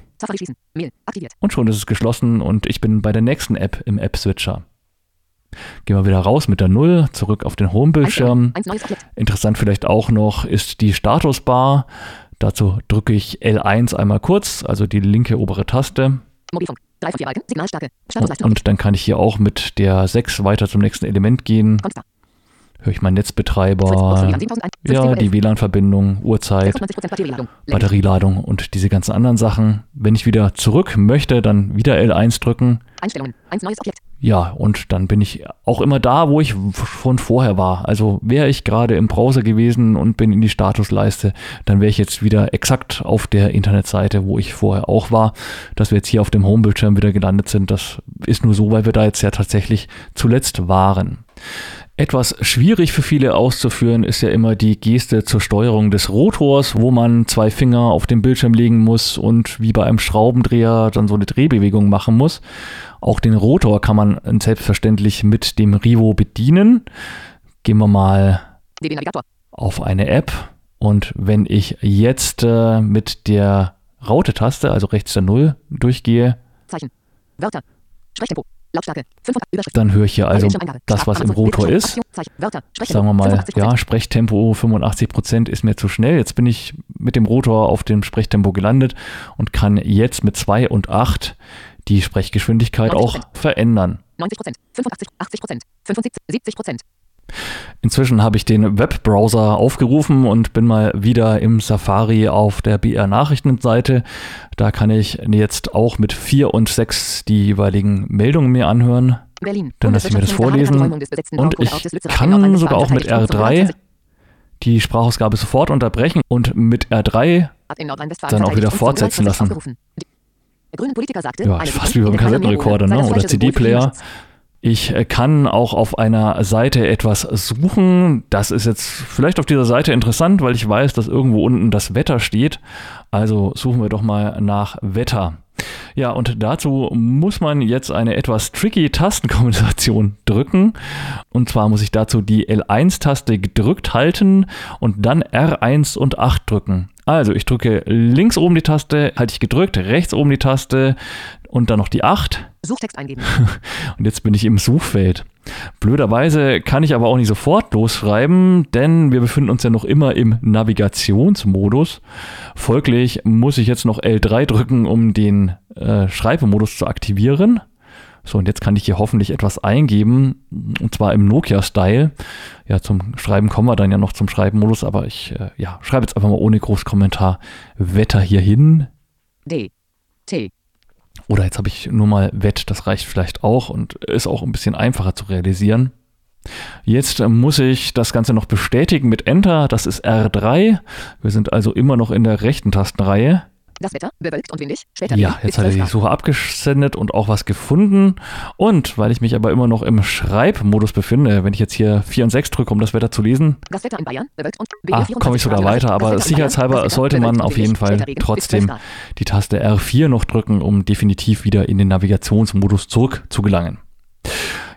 Und schon ist es geschlossen und ich bin bei der nächsten App im App-Switcher. Gehen wir wieder raus mit der 0, zurück auf den Home-Bildschirm. Interessant vielleicht auch noch ist die Statusbar. Dazu drücke ich L1 einmal kurz, also die linke obere Taste. Mobilfunk. 3 von 4 Balken. Signalstärke. Und dann kann ich hier auch mit der 6 weiter zum nächsten Element gehen. Kongstar. Höre ich meinen Netzbetreiber, ja, die WLAN-Verbindung, Uhrzeit, 96% Batterieladung. Batterieladung und diese ganzen anderen Sachen. Wenn ich wieder zurück möchte, dann wieder L1 drücken. Einstellungen. Eins neues Objekt. Ja, und dann bin ich auch immer da, wo ich von vorher war. Also wäre ich gerade im Browser gewesen und bin in die Statusleiste, dann wäre ich jetzt wieder exakt auf der Internetseite, wo ich vorher auch war. Dass wir jetzt hier auf dem Homebildschirm wieder gelandet sind, das ist nur so, weil wir da jetzt ja tatsächlich zuletzt waren. Etwas schwierig für viele auszuführen ist ja immer die Geste zur Steuerung des Rotors, wo man zwei Finger auf den Bildschirm legen muss und wie bei einem Schraubendreher dann so eine Drehbewegung machen muss. Auch den Rotor kann man selbstverständlich mit dem Rivo bedienen. Gehen wir mal auf eine App und wenn ich jetzt äh, mit der Raute-Taste, also rechts der 0, durchgehe, Zeichen. Wörter. Sprechtempo. Lautstärke. 500. Überschrift. dann höre ich hier also das, was im. Rotor ist. Sagen wir mal, 85%. ja, Sprechtempo 85% ist mir zu schnell. Jetzt bin ich mit dem Rotor auf dem Sprechtempo gelandet und kann jetzt mit 2 und 8 die Sprechgeschwindigkeit auch 90%. verändern. 90 Prozent, 85, 80 Prozent, 75, 70 Prozent. Inzwischen habe ich den Webbrowser aufgerufen und bin mal wieder im Safari auf der BR Nachrichtenseite. Da kann ich jetzt auch mit 4 und 6 die jeweiligen Meldungen mir anhören. Berlin. Dann lasse ich mir das vorlesen. Und ich kann sogar auch mit Verteidigung R3 25 die Sprachausgabe sofort unterbrechen und mit R3 Ab in Nordrhein-Westfalen dann auch wieder fortsetzen 97 lassen. Ja, fast wie beim Kassettenrekorder, ne? oder CD-Player. Ich kann auch auf einer Seite etwas suchen. Das ist jetzt vielleicht auf dieser Seite interessant, weil ich weiß, dass irgendwo unten das Wetter steht. Also suchen wir doch mal nach Wetter. Ja, und dazu muss man jetzt eine etwas tricky Tastenkombination <laughs> drücken. Und zwar muss ich dazu die L1-Taste gedrückt halten und dann R1 und 8 drücken. Also ich drücke links oben die Taste, halte ich gedrückt, rechts oben die Taste und dann noch die 8. Suchtext eingeben. <laughs> Und jetzt bin ich im Suchfeld. Blöderweise kann ich aber auch nicht sofort losschreiben, denn wir befinden uns ja noch immer im Navigationsmodus. Folglich muss ich jetzt noch L3 drücken, um den äh, Schreibemodus zu aktivieren. So, und jetzt kann ich hier hoffentlich etwas eingeben, und zwar im Nokia-Style. Ja, zum Schreiben kommen wir dann ja noch zum Schreibmodus, aber ich äh, ja, schreibe jetzt einfach mal ohne Großkommentar Wetter hier hin. D. T. Oder jetzt habe ich nur mal Wett, das reicht vielleicht auch und ist auch ein bisschen einfacher zu realisieren. Jetzt muss ich das Ganze noch bestätigen mit Enter, das ist R3. Wir sind also immer noch in der rechten Tastenreihe. Das Wetter, bewölkt und windig. Später Ja, jetzt hat er 12 die. Suche abgesendet und auch was gefunden. Und weil ich mich aber immer noch im Schreibmodus befinde, wenn ich jetzt hier 4 und 6 drücke, um das Wetter zu lesen, Das Wetter in Bayern, bewölkt und Ah, 24 komme ich sogar weiter, aber sicherheitshalber sollte man auf jeden. Fall Später Regen bis 12 trotzdem die Taste R4 noch drücken, um definitiv wieder in den Navigationsmodus zurück zu gelangen.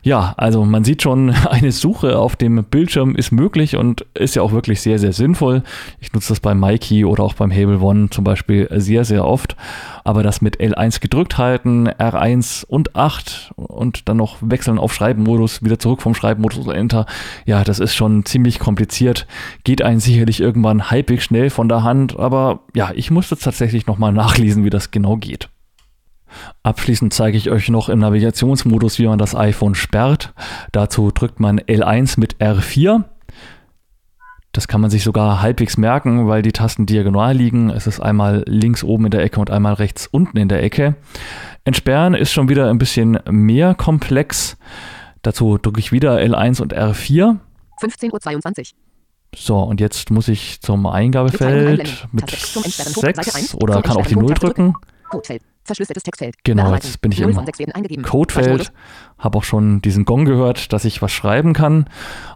Ja, also man sieht schon, <laughs> eine Suche auf dem Bildschirm ist möglich und ist ja auch wirklich sehr, sehr sinnvoll. Ich nutze das beim MyKey oder auch beim Hable One zum Beispiel sehr, sehr oft. Aber das mit L1 gedrückt halten, R1 und 8 und dann noch wechseln auf Schreibmodus, wieder zurück vom Schreibmodus oder Enter, ja, das ist schon ziemlich kompliziert. Geht einen sicherlich irgendwann halbwegs schnell von der Hand, aber ja, ich musste tatsächlich nochmal nachlesen, wie das genau geht. Abschließend zeige ich euch noch im Navigationsmodus, wie man das iPhone sperrt. Dazu drückt man L1 mit R4. Das kann man sich sogar halbwegs merken, weil die Tasten diagonal liegen. Es ist einmal links oben in der Ecke und einmal rechts unten in der Ecke. Entsperren ist schon wieder ein bisschen mehr komplex. Dazu drücke ich wieder L1 und R4. 15.22 Uhr. So, und jetzt muss ich zum Eingabefeld mit 6 oder kann auch die 0 drücken. Codefeld. Verschlüsseltes Textfeld. Genau, jetzt bin ich 0 im von 6 werden eingegeben. Codefeld. Habe auch schon diesen Gong gehört, dass ich was schreiben kann.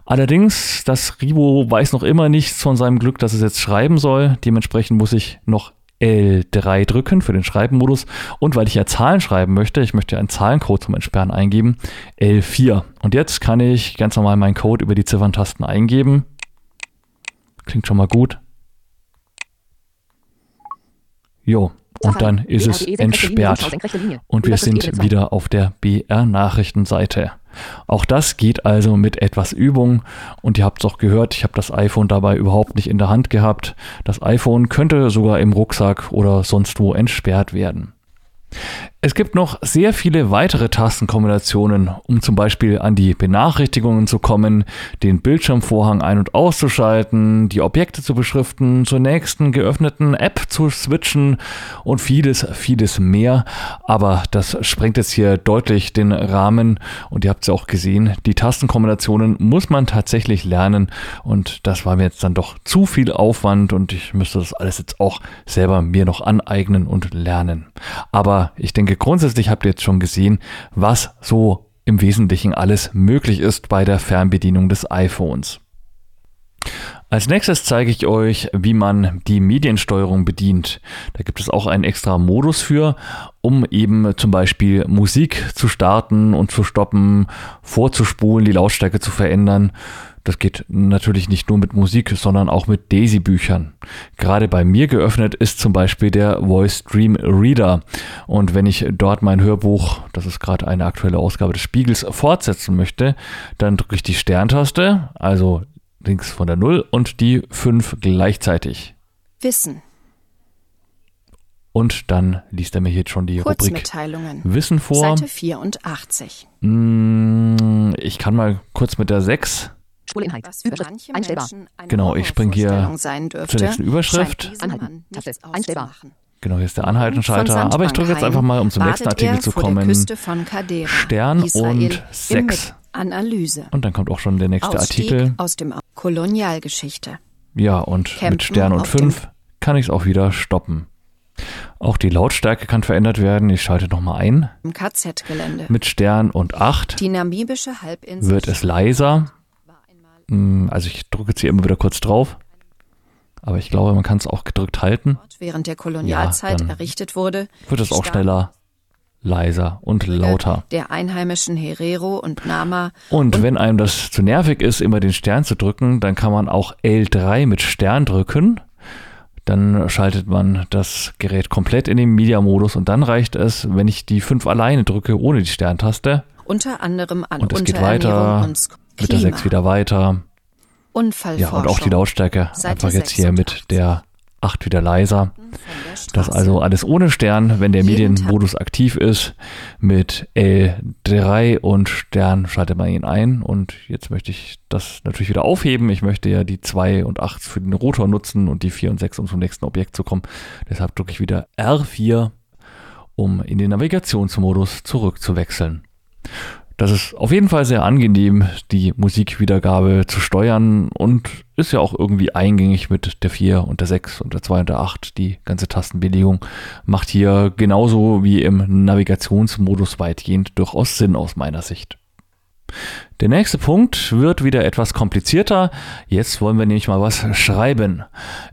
Allerdings, das Rivo weiß noch immer nichts von seinem Glück, dass es jetzt schreiben soll. Dementsprechend muss ich noch L3 drücken für den Schreibenmodus. Und weil ich ja Zahlen schreiben möchte, ich möchte einen Zahlencode zum Entsperren eingeben, L4. Und jetzt kann ich ganz normal meinen Code über die Zifferntasten eingeben. Klingt schon mal gut. Jo, und dann ist es Linie, entsperrt. Und wir sind zwei. wieder auf der BR-Nachrichtenseite. Auch das geht also mit etwas Übung. Und ihr habt es auch gehört, ich habe das iPhone dabei überhaupt nicht in der Hand gehabt. Das iPhone könnte sogar im Rucksack oder sonst wo entsperrt werden. Es gibt noch sehr viele weitere Tastenkombinationen, um zum Beispiel an die Benachrichtigungen zu kommen, den Bildschirmvorhang ein- und auszuschalten, die Objekte zu beschriften, zur nächsten geöffneten App zu switchen und vieles, vieles mehr. Aber das sprengt jetzt hier deutlich den Rahmen und ihr habt es ja auch gesehen, die Tastenkombinationen muss man tatsächlich lernen und das war mir jetzt dann doch zu viel Aufwand und ich müsste das alles jetzt auch selber mir noch aneignen und lernen. Aber ich denke, grundsätzlich habt ihr jetzt schon gesehen, was so im Wesentlichen alles möglich ist bei der Fernbedienung des iPhones. Als nächstes zeige ich euch, wie man die Mediensteuerung bedient. Da gibt es auch einen extra Modus für, um eben zum Beispiel Musik zu starten und zu stoppen, vorzuspulen, die Lautstärke zu verändern. Das geht natürlich nicht nur mit Musik, sondern auch mit Daisy-Büchern. Gerade bei mir geöffnet ist zum Beispiel der Voice Stream Reader. Und wenn ich dort mein Hörbuch, das ist gerade eine aktuelle Ausgabe des Spiegels, fortsetzen möchte, dann drücke ich die Sterntaste, also links von der 0 und die 5 gleichzeitig. Wissen. Und dann liest er mir hier schon die Rubrik. Wissen vor. Seite 84. Mm, Ich kann mal kurz mit der 6 Spureinheit. Was für Überschrift. manche Einstellbar. Genau, ich spring hier zur nächsten Überschrift. Anhalten. Taste. Einstellbar. Genau, hier ist der Anhaltenschalter. Aber ich drücke jetzt einfach mal, um zum nächsten Artikel zu kommen. Küste von Kadera, Stern Israel, und im 6. Mit- Analyse. Und dann kommt auch schon der nächste Ausstieg Artikel. aus dem Kolonialgeschichte. Ja, und Campen mit Stern und auf dem- 5 kann ich es auch wieder stoppen. Auch die Lautstärke kann verändert werden. Ich schalte nochmal ein. Im KZ-Gelände. Mit Stern und 8 Die namibische Halbinsel wird es leiser. Mm, Also ich drücke jetzt hier immer wieder kurz drauf. Aber ich glaube, man kann es auch gedrückt halten. während der Kolonialzeit dann errichtet wurde, Wird es auch schneller, leiser und lauter. der einheimischen Herero und Nama Und wenn einem das zu nervig ist, immer den Stern zu drücken, dann kann man auch L3 mit Stern drücken. Dann schaltet man das Gerät komplett in den Media-Modus und dann reicht es, wenn ich die 5 alleine drücke, ohne die Sterntaste. unter anderem an Und es geht weiter und Sk- mit der 6 wieder weiter. Ja, Unfallforschung. und auch die Lautstärke Seite einfach jetzt hier mit 86. der 8 wieder leiser. Das also alles ohne Stern, wenn der Jeden Medienmodus aktiv ist. Mit L3 und Stern schaltet man ihn ein. Und jetzt möchte ich das natürlich wieder aufheben. Ich möchte ja die 2 und 8 für den Rotor nutzen und die 4 und 6, um zum nächsten Objekt zu kommen. Deshalb drücke ich wieder R4, um in den Navigationsmodus zurückzuwechseln. Das ist auf jeden Fall sehr angenehm, die Musikwiedergabe zu steuern und ist ja auch irgendwie eingängig mit der 4 und der 6 und der 2 und der 8. Die ganze Tastenbelegung macht hier genauso wie im Navigationsmodus weitgehend durchaus Sinn aus meiner Sicht. Der nächste Punkt wird wieder etwas komplizierter. Jetzt wollen wir nämlich mal was schreiben.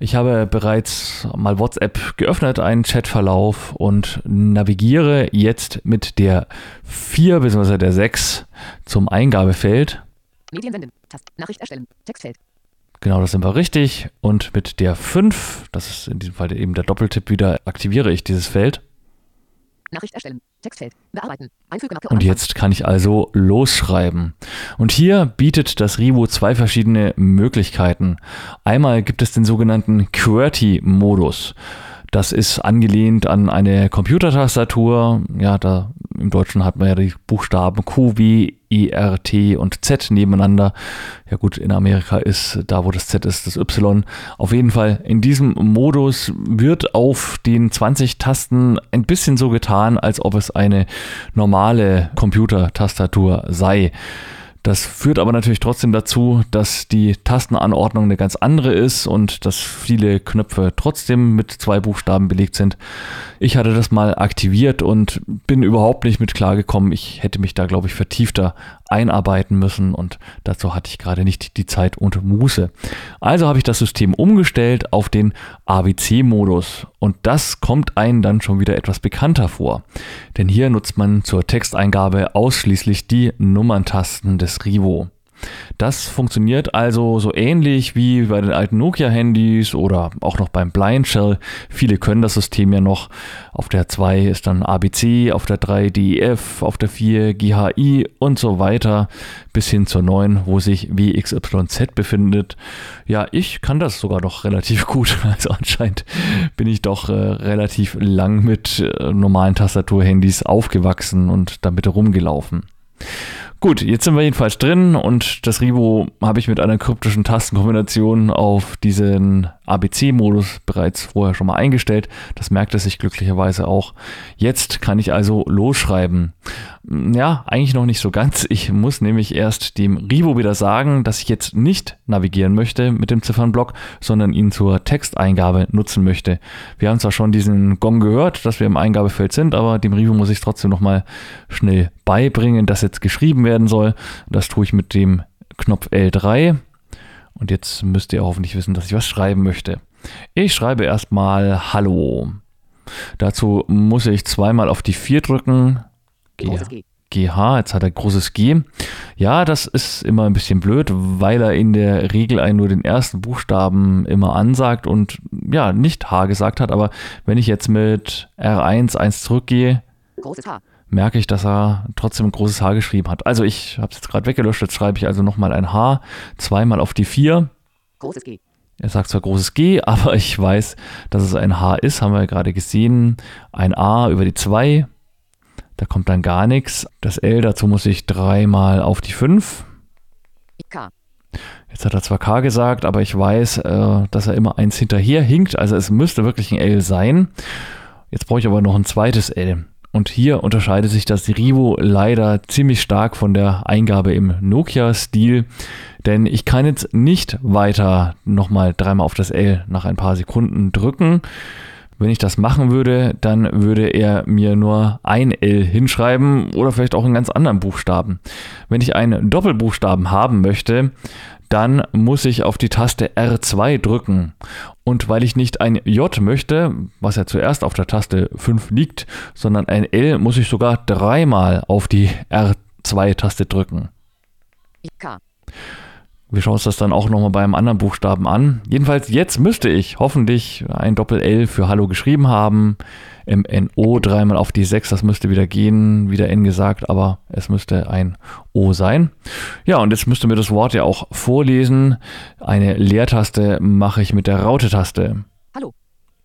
Ich habe bereits mal WhatsApp geöffnet, einen Chatverlauf und navigiere jetzt mit der 4 bzw. der 6 zum Eingabefeld. Medien senden. Taste. Nachricht erstellen. Textfeld. Genau, das sind wir richtig. Und mit der 5, das ist in diesem Fall eben der Doppeltipp wieder, aktiviere ich dieses Feld. Nachricht erstellen. Textfeld. Bearbeiten. Einfügemarke. Und jetzt kann ich also losschreiben. Und hier bietet das Rivo zwei verschiedene Möglichkeiten. Einmal gibt es den sogenannten QWERTY-Modus. Das ist angelehnt an eine Computertastatur. Ja, da im Deutschen hat man ja die Buchstaben Q, W, E, R, T und Z nebeneinander. Ja gut, in Amerika ist da, wo das Z ist, das Y. Auf jeden Fall in diesem Modus wird auf den 20 Tasten ein bisschen so getan, als ob es eine normale Computertastatur sei. Das führt aber natürlich trotzdem dazu, dass die Tastenanordnung eine ganz andere ist und dass viele Knöpfe trotzdem mit zwei Buchstaben belegt sind. Ich hatte das mal aktiviert und bin überhaupt nicht mit klargekommen. Ich hätte mich da, glaube ich, vertiefter einarbeiten müssen und dazu hatte ich gerade nicht die Zeit und Muße. Also habe ich das System umgestellt auf den ABC-Modus und das kommt einem dann schon wieder etwas bekannter vor. Denn hier nutzt man zur Texteingabe ausschließlich die Nummerntasten des Rivo. Das funktioniert also so ähnlich wie bei den alten Nokia-Handys oder auch noch beim Blind Shell. Viele können das System ja noch. Auf der 2 ist dann ABC, auf der 3 DEF, auf der 4 GHI und so weiter bis hin zur 9, wo sich WXYZ befindet. Ja, ich kann das sogar noch relativ <laughs> gut. Also anscheinend bin ich doch äh, relativ lang mit äh, normalen Tastaturhandys aufgewachsen und damit rumgelaufen. Gut, jetzt sind wir jedenfalls drin und das Rivo habe ich mit einer kryptischen Tastenkombination auf diesen ABC-Modus bereits vorher schon mal eingestellt. Das merkt es sich glücklicherweise auch. Jetzt kann ich also losschreiben. Ja, eigentlich noch nicht so ganz. Ich muss nämlich erst dem Rivo wieder sagen, dass ich jetzt nicht navigieren möchte mit dem Ziffernblock, sondern ihn zur Texteingabe nutzen möchte. Wir haben zwar schon diesen Gong gehört, dass wir im Eingabefeld sind, aber dem Rivo muss ich trotzdem nochmal schnell beibringen, dass jetzt geschrieben werden soll. Das tue ich mit dem Knopf L3. Und jetzt müsst ihr hoffentlich wissen, dass ich was schreiben möchte. Ich schreibe erstmal Hallo. Dazu muss ich zweimal auf die 4 drücken. G. GH, jetzt hat er großes G. Ja, das ist immer ein bisschen blöd, weil er in der Regel einen nur den ersten Buchstaben immer ansagt und ja, nicht H gesagt hat. Aber wenn ich jetzt mit R1 1 zurückgehe, merke ich, dass er trotzdem ein großes H geschrieben hat. Also ich habe es jetzt gerade weggelöscht, jetzt schreibe ich also nochmal ein H, zweimal auf die 4. Großes G. Er sagt zwar großes G, <laughs> aber ich weiß, dass es ein H ist, haben wir ja gerade gesehen. Ein A über die 2, da kommt dann gar nichts. Das L, dazu muss ich dreimal auf die 5. K. Jetzt hat er zwar K gesagt, aber ich weiß, äh, dass er immer eins hinterher hinkt. Also es müsste wirklich ein L sein. Jetzt brauche ich aber noch ein zweites L. Und hier unterscheidet sich das Rivo leider ziemlich stark von der Eingabe im Nokia-Stil, denn ich kann jetzt nicht weiter nochmal dreimal auf das L nach ein paar Sekunden drücken. Wenn ich das machen würde, dann würde er mir nur ein L hinschreiben oder vielleicht auch einen ganz anderen Buchstaben. Wenn ich einen Doppelbuchstaben haben möchte, dann muss ich auf die Taste R2 drücken. Und weil ich nicht ein J möchte, was ja zuerst auf der Taste 5 liegt, sondern ein L, muss ich sogar dreimal auf die R2-Taste drücken. K. Wir schauen uns das dann auch nochmal beim anderen Buchstaben an. Jedenfalls jetzt müsste ich hoffentlich ein Doppel-L für Hallo geschrieben haben. MNO dreimal auf die 6, das müsste wieder gehen, wieder N gesagt, aber es müsste ein O sein. Ja, und jetzt müsste mir das Wort ja auch vorlesen. Eine Leertaste mache ich mit der Raute-Taste. Hallo.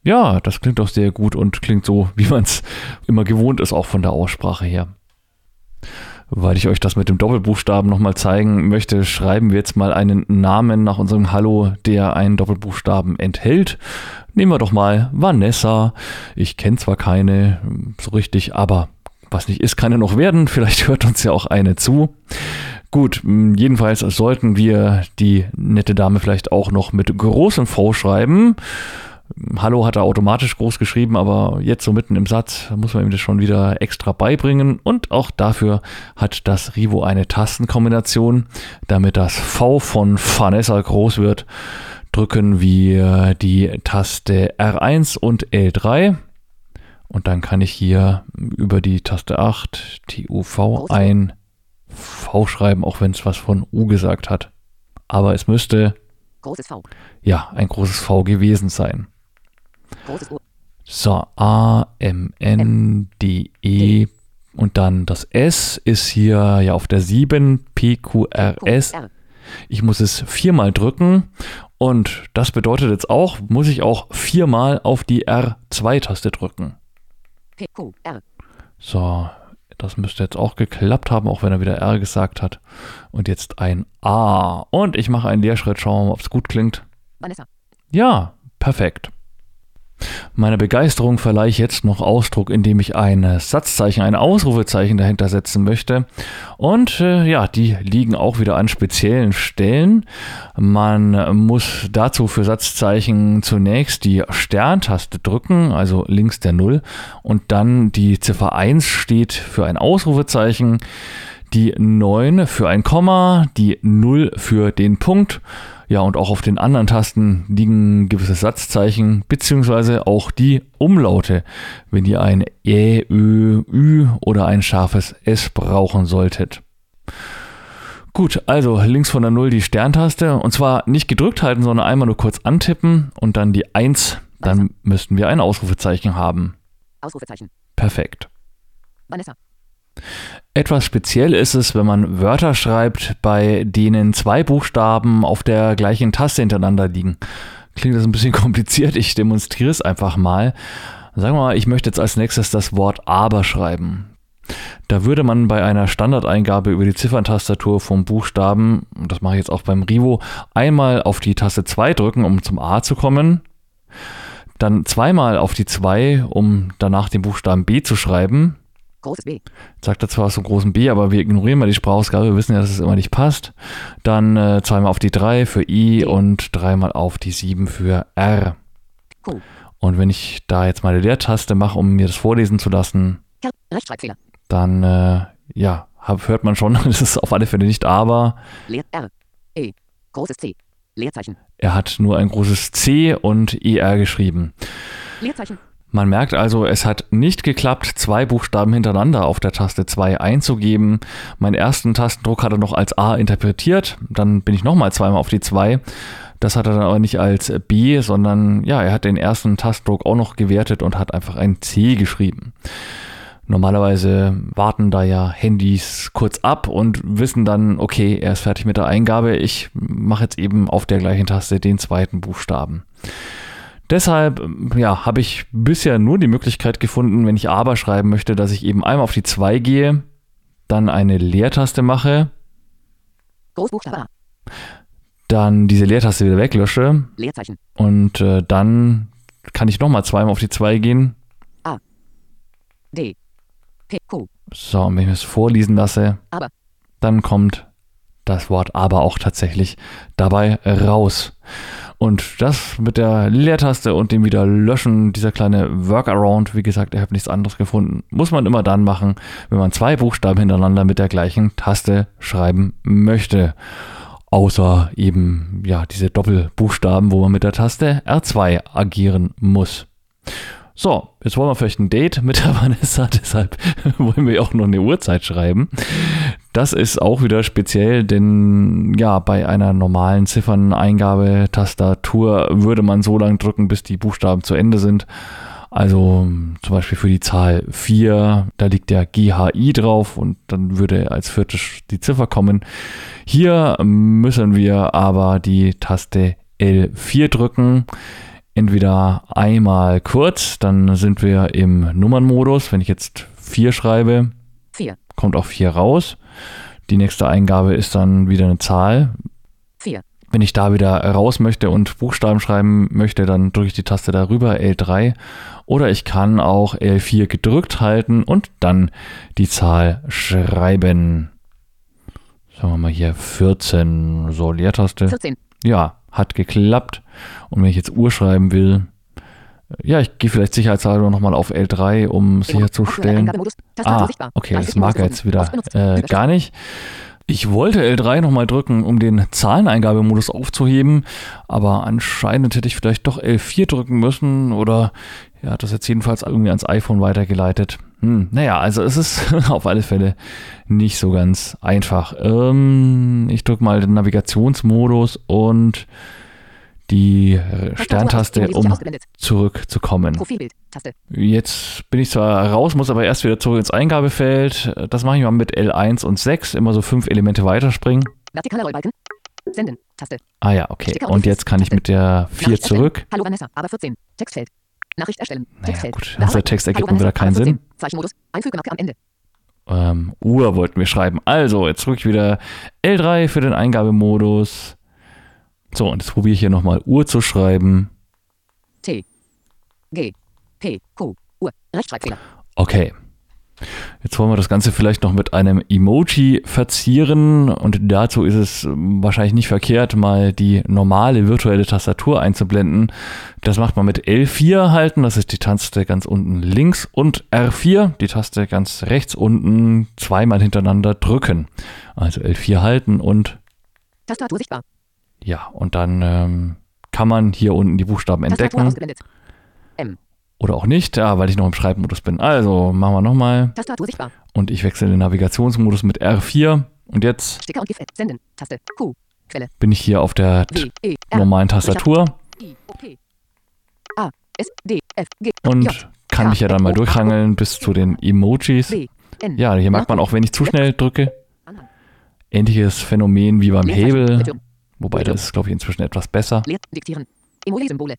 Ja, das klingt doch sehr gut und klingt so, wie man es immer gewohnt ist, auch von der Aussprache her. Weil ich euch das mit dem Doppelbuchstaben nochmal zeigen möchte, schreiben wir jetzt mal einen Namen nach unserem Hallo, der einen Doppelbuchstaben enthält. Nehmen wir doch mal Vanessa. Ich kenne zwar keine so richtig, aber was nicht ist, kann ja noch werden. Vielleicht <laughs> hört uns ja auch eine zu. Gut, jedenfalls sollten wir die nette Dame vielleicht auch noch mit großem V schreiben. Hallo hat er automatisch groß geschrieben, aber jetzt so mitten im Satz muss man ihm das schon wieder extra beibringen. Und auch dafür hat das Rivo eine Tastenkombination, damit das V von Vanessa groß wird drücken wir die Taste R1 und L3 und dann kann ich hier über die Taste 8 TUV ein V schreiben, auch wenn es was von U gesagt hat. Aber es müsste ja ein großes V gewesen sein. So, A, M, N, D, E und dann das S ist hier ja auf der 7, P, Q, R, S. Ich muss es viermal drücken Und das bedeutet jetzt auch, muss ich auch viermal auf die R2-Taste drücken. P, Q, R. So, das müsste jetzt auch geklappt haben, auch wenn er wieder R gesagt hat. Und jetzt ein A. Und ich mache einen Leerschritt, schauen wir mal, ob es gut klingt. Vanessa. Ja, perfekt. Meiner Begeisterung verleihe ich jetzt noch Ausdruck, indem ich ein Satzzeichen, ein Ausrufezeichen dahinter setzen möchte. Und äh, ja, die liegen auch wieder an speziellen Stellen. Man muss dazu für Satzzeichen zunächst die Sterntaste drücken, also links der Null. Und dann die Ziffer 1 steht für ein Ausrufezeichen, die 9 für ein Komma, die 0 für den Punkt ja, und auch auf den anderen Tasten liegen gewisse Satzzeichen, beziehungsweise auch die Umlaute, wenn ihr ein Ä, Ö, Ü oder ein scharfes S brauchen solltet. Gut, also links von der 0 die Sterntaste und zwar nicht gedrückt halten, sondern einmal nur kurz antippen und dann die 1, dann müssten wir ein Ausrufezeichen haben. Ausrufezeichen. Perfekt. Vanessa. Etwas speziell ist es, wenn man Wörter schreibt, bei denen zwei Buchstaben auf der gleichen Taste hintereinander liegen. Klingt das ein bisschen <laughs> kompliziert, ich demonstriere es einfach mal. Sagen wir mal, ich möchte jetzt als nächstes das Wort aber schreiben. Da würde man bei einer Standardeingabe über die Zifferntastatur vom Buchstaben, und das mache ich jetzt auch beim Rivo, einmal auf die Taste 2 drücken, um zum A zu kommen. Dann zweimal auf die 2, um danach den Buchstaben B zu schreiben. Großes B. sagt er zwar aus einem großen B, aber wir ignorieren mal die Sprachausgabe, wir wissen ja, dass es immer nicht passt. Dann äh, zweimal auf die 3 für I und dreimal auf die 7 für R. Q. Und wenn ich da jetzt meine Leertaste mache, um mir das vorlesen zu lassen. Rechtschreibfehler. dann äh, ja, hab, hört man schon, <laughs> das ist auf alle Fälle nicht aber. Leer. R. E. Großes C. Leerzeichen. Er hat nur ein großes C und ER geschrieben. Leerzeichen. Man merkt also, es hat nicht geklappt, zwei Buchstaben hintereinander auf der Taste 2 einzugeben. Meinen ersten Tastendruck hat er noch als A interpretiert, dann bin ich nochmal zweimal auf die 2. Das hat er dann aber nicht als B, sondern ja, er hat den ersten Tastdruck auch noch gewertet und hat einfach ein C geschrieben. Normalerweise warten da ja Handys kurz ab und wissen dann, okay, er ist fertig mit der Eingabe. Ich mache jetzt eben auf der gleichen Taste den zweiten Buchstaben. Deshalb ja, habe ich bisher nur die Möglichkeit gefunden, wenn ich aber schreiben möchte, dass ich eben einmal auf die 2 gehe, dann eine Leertaste mache, Großbuchstabe A. dann diese Leertaste wieder weglösche Leerzeichen. und äh, dann kann ich nochmal zweimal auf die 2 gehen. D. P. Q. So, und wenn ich mir das vorlesen lasse, Aber. dann kommt das Wort aber auch tatsächlich dabei raus. Und das mit der Leertaste und dem wieder löschen, dieser kleine Workaround, wie gesagt, ich habe nichts anderes gefunden, muss man immer dann machen, wenn man zwei Buchstaben hintereinander mit der gleichen Taste schreiben möchte. Außer eben, ja, diese Doppelbuchstaben, wo man mit der Taste R2 agieren muss. So, jetzt wollen wir vielleicht ein Date mit der <laughs> Vanessa, deshalb wollen wir auch noch eine Uhrzeit schreiben. Das ist auch wieder speziell, denn ja, bei einer normalen Zifferneingabe-Tastatur würde man so lange drücken, bis die Buchstaben zu Ende sind. Also zum Beispiel für die Zahl 4, da liegt der GHI drauf und dann würde als vierte die Ziffer kommen. Hier müssen wir aber die Taste L4 drücken entweder einmal kurz, dann sind wir im Nummernmodus. Wenn ich jetzt 4 schreibe, 4. kommt auch 4 raus. Die nächste Eingabe ist dann wieder eine Zahl. 4. Wenn ich da wieder raus möchte und Buchstaben schreiben möchte, dann drücke ich die Taste darüber, L3. Oder ich kann auch L4 gedrückt halten und dann die Zahl schreiben. Sagen wir mal hier 14. So, Leertaste. 14. Ja, hat geklappt. Und wenn ich jetzt Uhr schreiben will, ja, ich gehe vielleicht sicherheitshalber nochmal auf L3, um sicherzustellen. Eingabemodus. Tastatur Ah, sichtbar. okay, das mag er jetzt wieder äh, gar nicht. Ich wollte L3 nochmal drücken, um den Zahleneingabemodus aufzuheben, aber anscheinend hätte ich vielleicht doch L4 drücken müssen oder er hat das jetzt jedenfalls irgendwie ans iPhone weitergeleitet. Hm, naja, also es ist <laughs> auf alle Fälle nicht so ganz einfach. Ähm, ich drücke mal den Navigationsmodus und die äh, Sterntaste, um zurückzukommen. Jetzt bin ich zwar raus, muss aber erst wieder zurück ins Eingabefeld. Das mache ich mal mit L1 und 6, immer so fünf Elemente weiterspringen. Vertikaler Rollbalken. Senden. Taste. Ah ja, okay. Und jetzt kann ich mit der 4 Nachricht erstellen. zurück. Hallo Vanessa, aber 14. Textfeld. Nachricht erstellen. Naja, Textfeld. gut, Bearbeiten. unser Text ergibt wieder keinen aber 14. Sinn. Zeichenmodus. Einfügemarke am Ende. Ähm, Uhr wollten wir schreiben. Also, jetzt drücke ich wieder L3 für den Eingabemodus. So, und jetzt probiere ich hier nochmal Uhr zu schreiben. T. G. P. Q. Uhr. Rechtschreibfehler. Okay. Jetzt wollen wir das Ganze vielleicht noch mit einem Emoji verzieren und dazu ist es wahrscheinlich nicht verkehrt, mal die normale virtuelle Tastatur einzublenden. Das macht man mit L4 halten, das ist die Taste ganz unten links und R4, die Taste ganz rechts unten, zweimal hintereinander drücken. Also L4 halten und Tastatur sichtbar. Ja, und dann ähm, kann man hier unten die Buchstaben entdecken oder auch nicht, ja, weil ich noch im Schreibmodus bin. Also machen wir nochmal. Tastatur sichtbar. und ich wechsle den Navigationsmodus mit R4 und jetzt Sticker und GIF. Senden. Taste. Q. Quelle. bin ich hier auf der. E. Normalen Tastatur I. O. P. A. S. D. F. G. und kann mich ja dann mal durchhangeln bis zu den Emojis. Ja, hier merkt man auch, wenn ich zu schnell drücke, ähnliches Phänomen wie beim. Hebel. Wobei das ist, glaube ich, inzwischen etwas besser. Diktieren. Emoji-Symbole.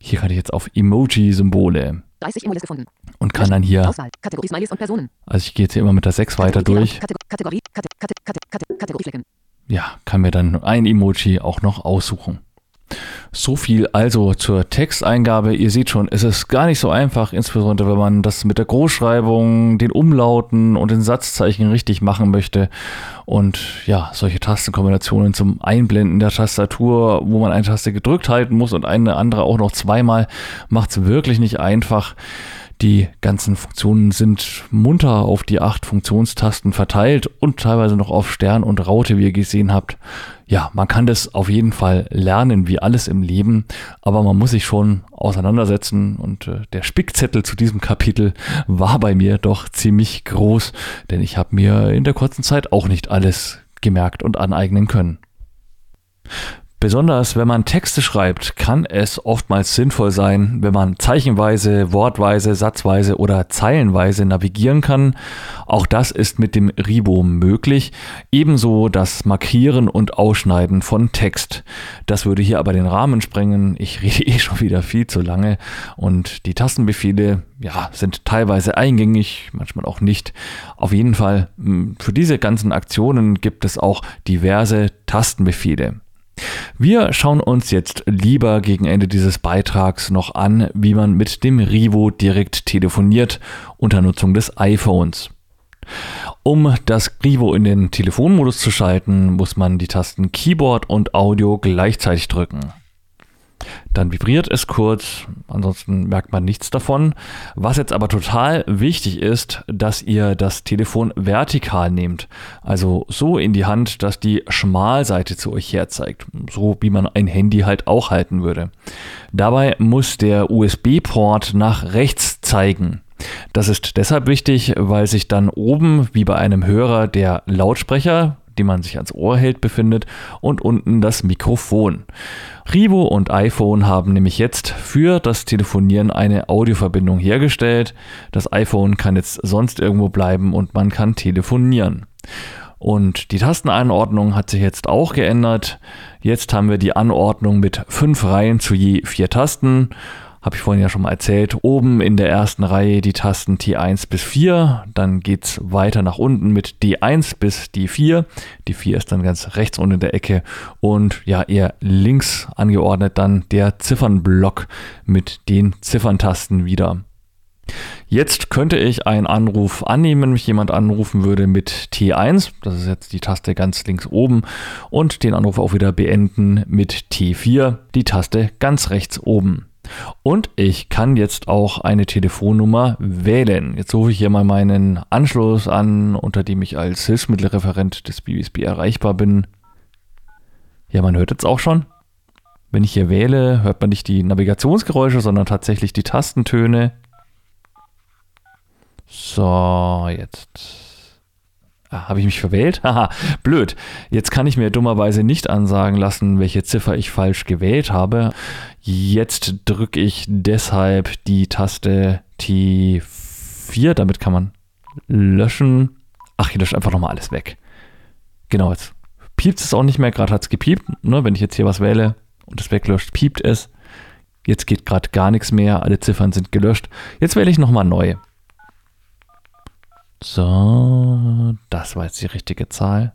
Hier kann ich jetzt auf Emoji-Symbole 30 Emojis gefunden. und kann dann hier, Auswahl. Kategorie Smileys und Personen. also ich gehe jetzt hier immer mit der 6 weiter Kategorie- durch, Kategor- Kategorie. Kate- Kate- Kate- Kate- Kategorieflecken. ja, kann mir dann ein Emoji auch noch aussuchen. So viel also zur Texteingabe. Ihr seht schon, es ist gar nicht so einfach, insbesondere wenn man das mit der Großschreibung, den Umlauten und den Satzzeichen richtig machen möchte. Und ja, solche Tastenkombinationen zum Einblenden der Tastatur, wo man eine Taste gedrückt halten muss und eine andere auch noch zweimal, macht es wirklich nicht einfach. Die ganzen Funktionen sind munter auf die acht Funktionstasten verteilt und teilweise noch auf Stern und Raute, wie ihr gesehen habt. Ja, man kann das auf jeden Fall lernen, wie alles im Leben, aber man muss sich schon auseinandersetzen und äh, der Spickzettel zu diesem Kapitel war bei mir doch ziemlich groß, denn ich habe mir in der kurzen Zeit auch nicht alles gemerkt und aneignen können. Besonders wenn man Texte schreibt, kann es oftmals sinnvoll sein, wenn man zeichenweise, wortweise, satzweise oder zeilenweise navigieren kann. Auch das ist mit dem Ribo möglich. Ebenso das Markieren und Ausschneiden von Text. Das würde hier aber den Rahmen sprengen. Ich <laughs> rede eh schon wieder viel zu lange und die Tastenbefehle, ja, sind teilweise eingängig, manchmal auch nicht. Auf jeden Fall, für diese ganzen Aktionen gibt es auch diverse Tastenbefehle. Wir schauen uns jetzt lieber gegen Ende dieses Beitrags noch an, wie man mit dem Rivo direkt telefoniert unter Nutzung des iPhones. Um das Rivo in den Telefonmodus zu schalten, muss man die Tasten Keyboard und Audio gleichzeitig drücken. Dann vibriert es kurz, ansonsten merkt man nichts davon. Was jetzt aber total wichtig ist, dass ihr das Telefon vertikal nehmt. Also so in die Hand, dass die Schmalseite zu euch herzeigt. So wie man ein Handy halt auch halten würde. Dabei muss der USB-Port nach rechts zeigen. Das ist deshalb wichtig, weil sich dann oben, wie bei einem Hörer, der Lautsprecher, den man sich ans Ohr hält, befindet und unten das Mikrofon. Rivo und iPhone haben nämlich jetzt für das Telefonieren eine Audioverbindung hergestellt. Das iPhone kann jetzt sonst irgendwo bleiben und man kann telefonieren. Und die Tasteneinordnung hat sich jetzt auch geändert. Jetzt haben wir die Anordnung mit fünf Reihen zu je vier Tasten. Habe ich vorhin ja schon mal erzählt. Oben in der ersten Reihe die Tasten T1 bis 4. Dann geht es weiter nach unten mit D1 bis D4. Die 4 ist dann ganz rechts unten in der Ecke. Und ja, eher links angeordnet dann der Ziffernblock mit den Zifferntasten wieder. Jetzt könnte ich einen Anruf annehmen, wenn mich jemand anrufen würde mit T1, das ist jetzt die Taste ganz links oben, und den Anruf auch wieder beenden mit T4, die Taste ganz rechts oben. Und ich kann jetzt auch eine Telefonnummer wählen. Jetzt rufe ich hier mal meinen Anschluss an, unter dem ich als Hilfsmittelreferent des BBSB erreichbar bin. Ja, man hört jetzt auch schon. Wenn ich hier wähle, hört man nicht die Navigationsgeräusche, sondern tatsächlich die Tastentöne. So, jetzt. Ah, Habe ich mich verwählt? <laughs> Haha, blöd. Jetzt kann ich mir dummerweise nicht ansagen lassen, welche Ziffer ich falsch gewählt habe. Jetzt drücke ich deshalb die Taste T4. Damit kann man löschen. Ach, ich lösche einfach nochmal alles weg. Genau, jetzt piept es auch nicht mehr. Gerade hat es gepiept. Ne? Wenn ich jetzt hier was wähle und es weglöscht, piept es. Jetzt geht gerade gar nichts mehr. Alle Ziffern sind gelöscht. Jetzt wähle ich nochmal neu. So, das war jetzt die richtige Zahl.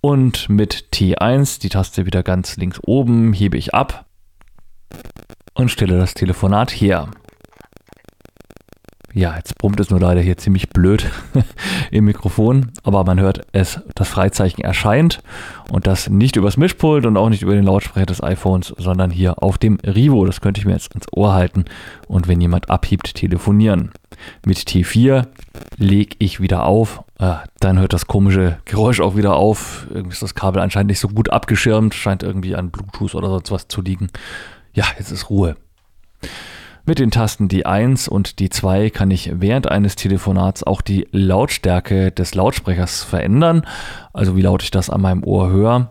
Und mit T1, die Taste wieder ganz links oben, hebe ich ab und stelle das Telefonat her. Ja, jetzt brummt es nur leider hier ziemlich blöd <laughs> im Mikrofon, aber man hört es, das Freizeichen erscheint und das nicht übers Mischpult und auch nicht über den Lautsprecher des iPhones, sondern hier auf dem Rivo. Das könnte ich mir jetzt ins Ohr halten und wenn jemand abhebt, telefonieren. Mit T4 lege ich wieder auf, äh, dann hört das komische Geräusch auch wieder auf. Irgendwie ist das Kabel anscheinend nicht so gut abgeschirmt, scheint irgendwie an Bluetooth oder sonst was zu liegen. Ja, jetzt ist Ruhe. Mit den Tasten die 1 und die 2 kann ich während eines Telefonats auch die Lautstärke des Lautsprechers verändern, also wie laut ich das an meinem Ohr höre.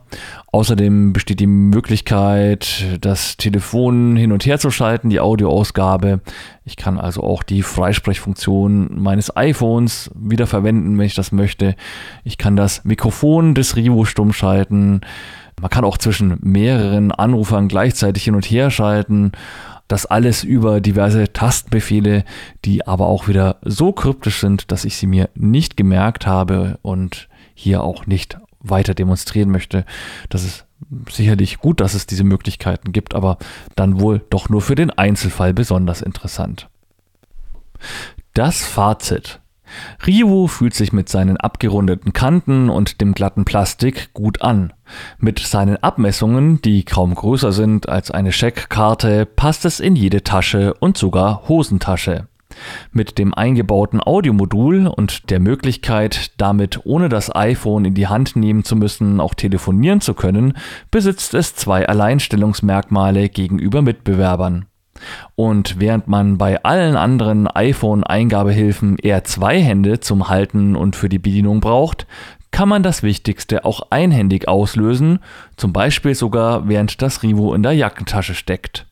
Außerdem besteht die Möglichkeit, das Telefon hin und her zu schalten, die Audioausgabe. Ich kann also auch die Freisprechfunktion meines iPhones wieder verwenden, wenn ich das möchte. Ich kann das Mikrofon des Rivo stumm schalten. Man kann auch zwischen mehreren Anrufern gleichzeitig hin und her schalten. Das alles über diverse Tastenbefehle, die aber auch wieder so kryptisch sind, dass ich sie mir nicht gemerkt habe und hier auch nicht weiter demonstrieren möchte. Das ist sicherlich gut, dass es diese Möglichkeiten gibt, aber dann wohl doch nur für den Einzelfall besonders interessant. Das Fazit. Ryu fühlt sich mit seinen abgerundeten Kanten und dem glatten Plastik gut an. Mit seinen Abmessungen, die kaum größer sind als eine Scheckkarte, passt es in jede Tasche und sogar Hosentasche. Mit dem eingebauten Audiomodul und der Möglichkeit, damit ohne das iPhone in die Hand nehmen zu müssen, auch telefonieren zu können, besitzt es zwei Alleinstellungsmerkmale gegenüber Mitbewerbern. Und während man bei allen anderen iPhone-Eingabehilfen eher zwei Hände zum Halten und für die Bedienung braucht, kann man das Wichtigste auch einhändig auslösen, zum Beispiel sogar während das Rivo in der Jackentasche steckt.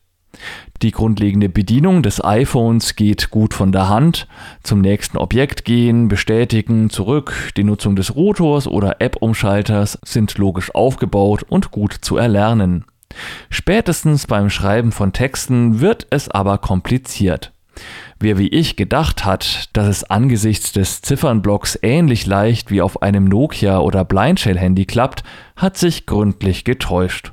Die grundlegende Bedienung des iPhones geht gut von der Hand. Zum nächsten Objekt gehen, bestätigen, zurück. Die Nutzung des Rotors oder App-Umschalters sind logisch aufgebaut und gut zu erlernen. Spätestens beim Schreiben von Texten wird es aber kompliziert. Wer wie ich gedacht hat, dass es angesichts des Ziffernblocks ähnlich leicht wie auf einem Nokia oder Blindshell-Handy klappt, hat sich gründlich getäuscht.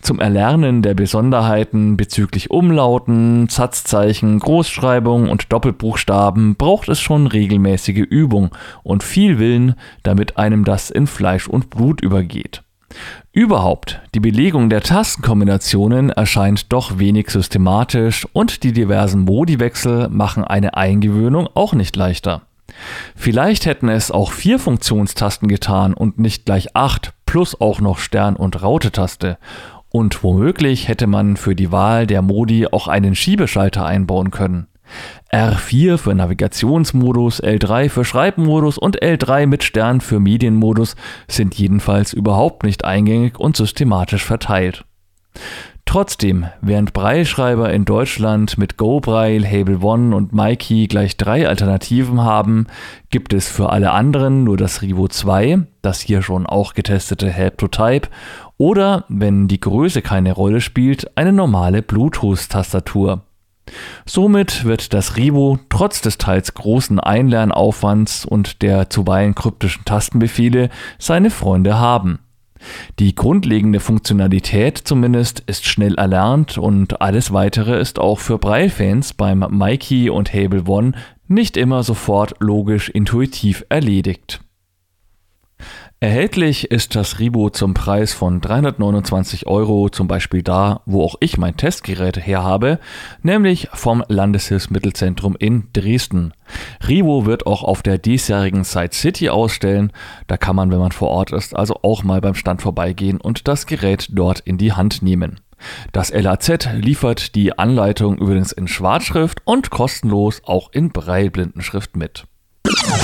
Zum Erlernen der Besonderheiten bezüglich Umlauten, Satzzeichen, Großschreibung und Doppelbuchstaben braucht es schon regelmäßige Übung und viel Willen, damit einem das in Fleisch und Blut übergeht. Überhaupt, die Belegung der Tastenkombinationen erscheint doch wenig systematisch und die diversen Modiwechsel machen eine Eingewöhnung auch nicht leichter. Vielleicht hätten es auch vier Funktionstasten getan und nicht gleich acht plus auch noch Stern- und Raute-Taste. Und womöglich hätte man für die Wahl der Modi auch einen Schiebeschalter einbauen können. R4 für Navigationsmodus, L3 für Schreibmodus und L3 mit Stern für Medienmodus sind jedenfalls überhaupt nicht eingängig und systematisch verteilt. Trotzdem, während Breilschreiber in Deutschland mit GoBraille, Hable One und MyKey gleich drei Alternativen haben, gibt es für alle anderen nur das Rivo 2, das hier schon auch getestete Help to Type, oder, wenn die Größe keine Rolle spielt, eine normale Bluetooth-Tastatur. Somit wird das Rivo trotz des teils großen Einlernaufwands und der zuweilen kryptischen Tastenbefehle seine Freunde haben. Die grundlegende Funktionalität zumindest ist schnell erlernt und alles weitere ist auch für Braille-Fans beim Mikey und Hable One nicht immer sofort logisch intuitiv erledigt. Erhältlich ist das Ribo zum Preis von 329 Euro, zum Beispiel da, wo auch ich mein Testgerät her habe, nämlich vom Landeshilfsmittelzentrum in Dresden. Ribo wird auch auf der diesjährigen Side City ausstellen. Da kann man, wenn man vor Ort ist, also auch mal beim Stand vorbeigehen und das Gerät dort in die Hand nehmen. Das LAZ liefert die Anleitung übrigens in Schwarzschrift und kostenlos auch in Breilblindenschrift mit.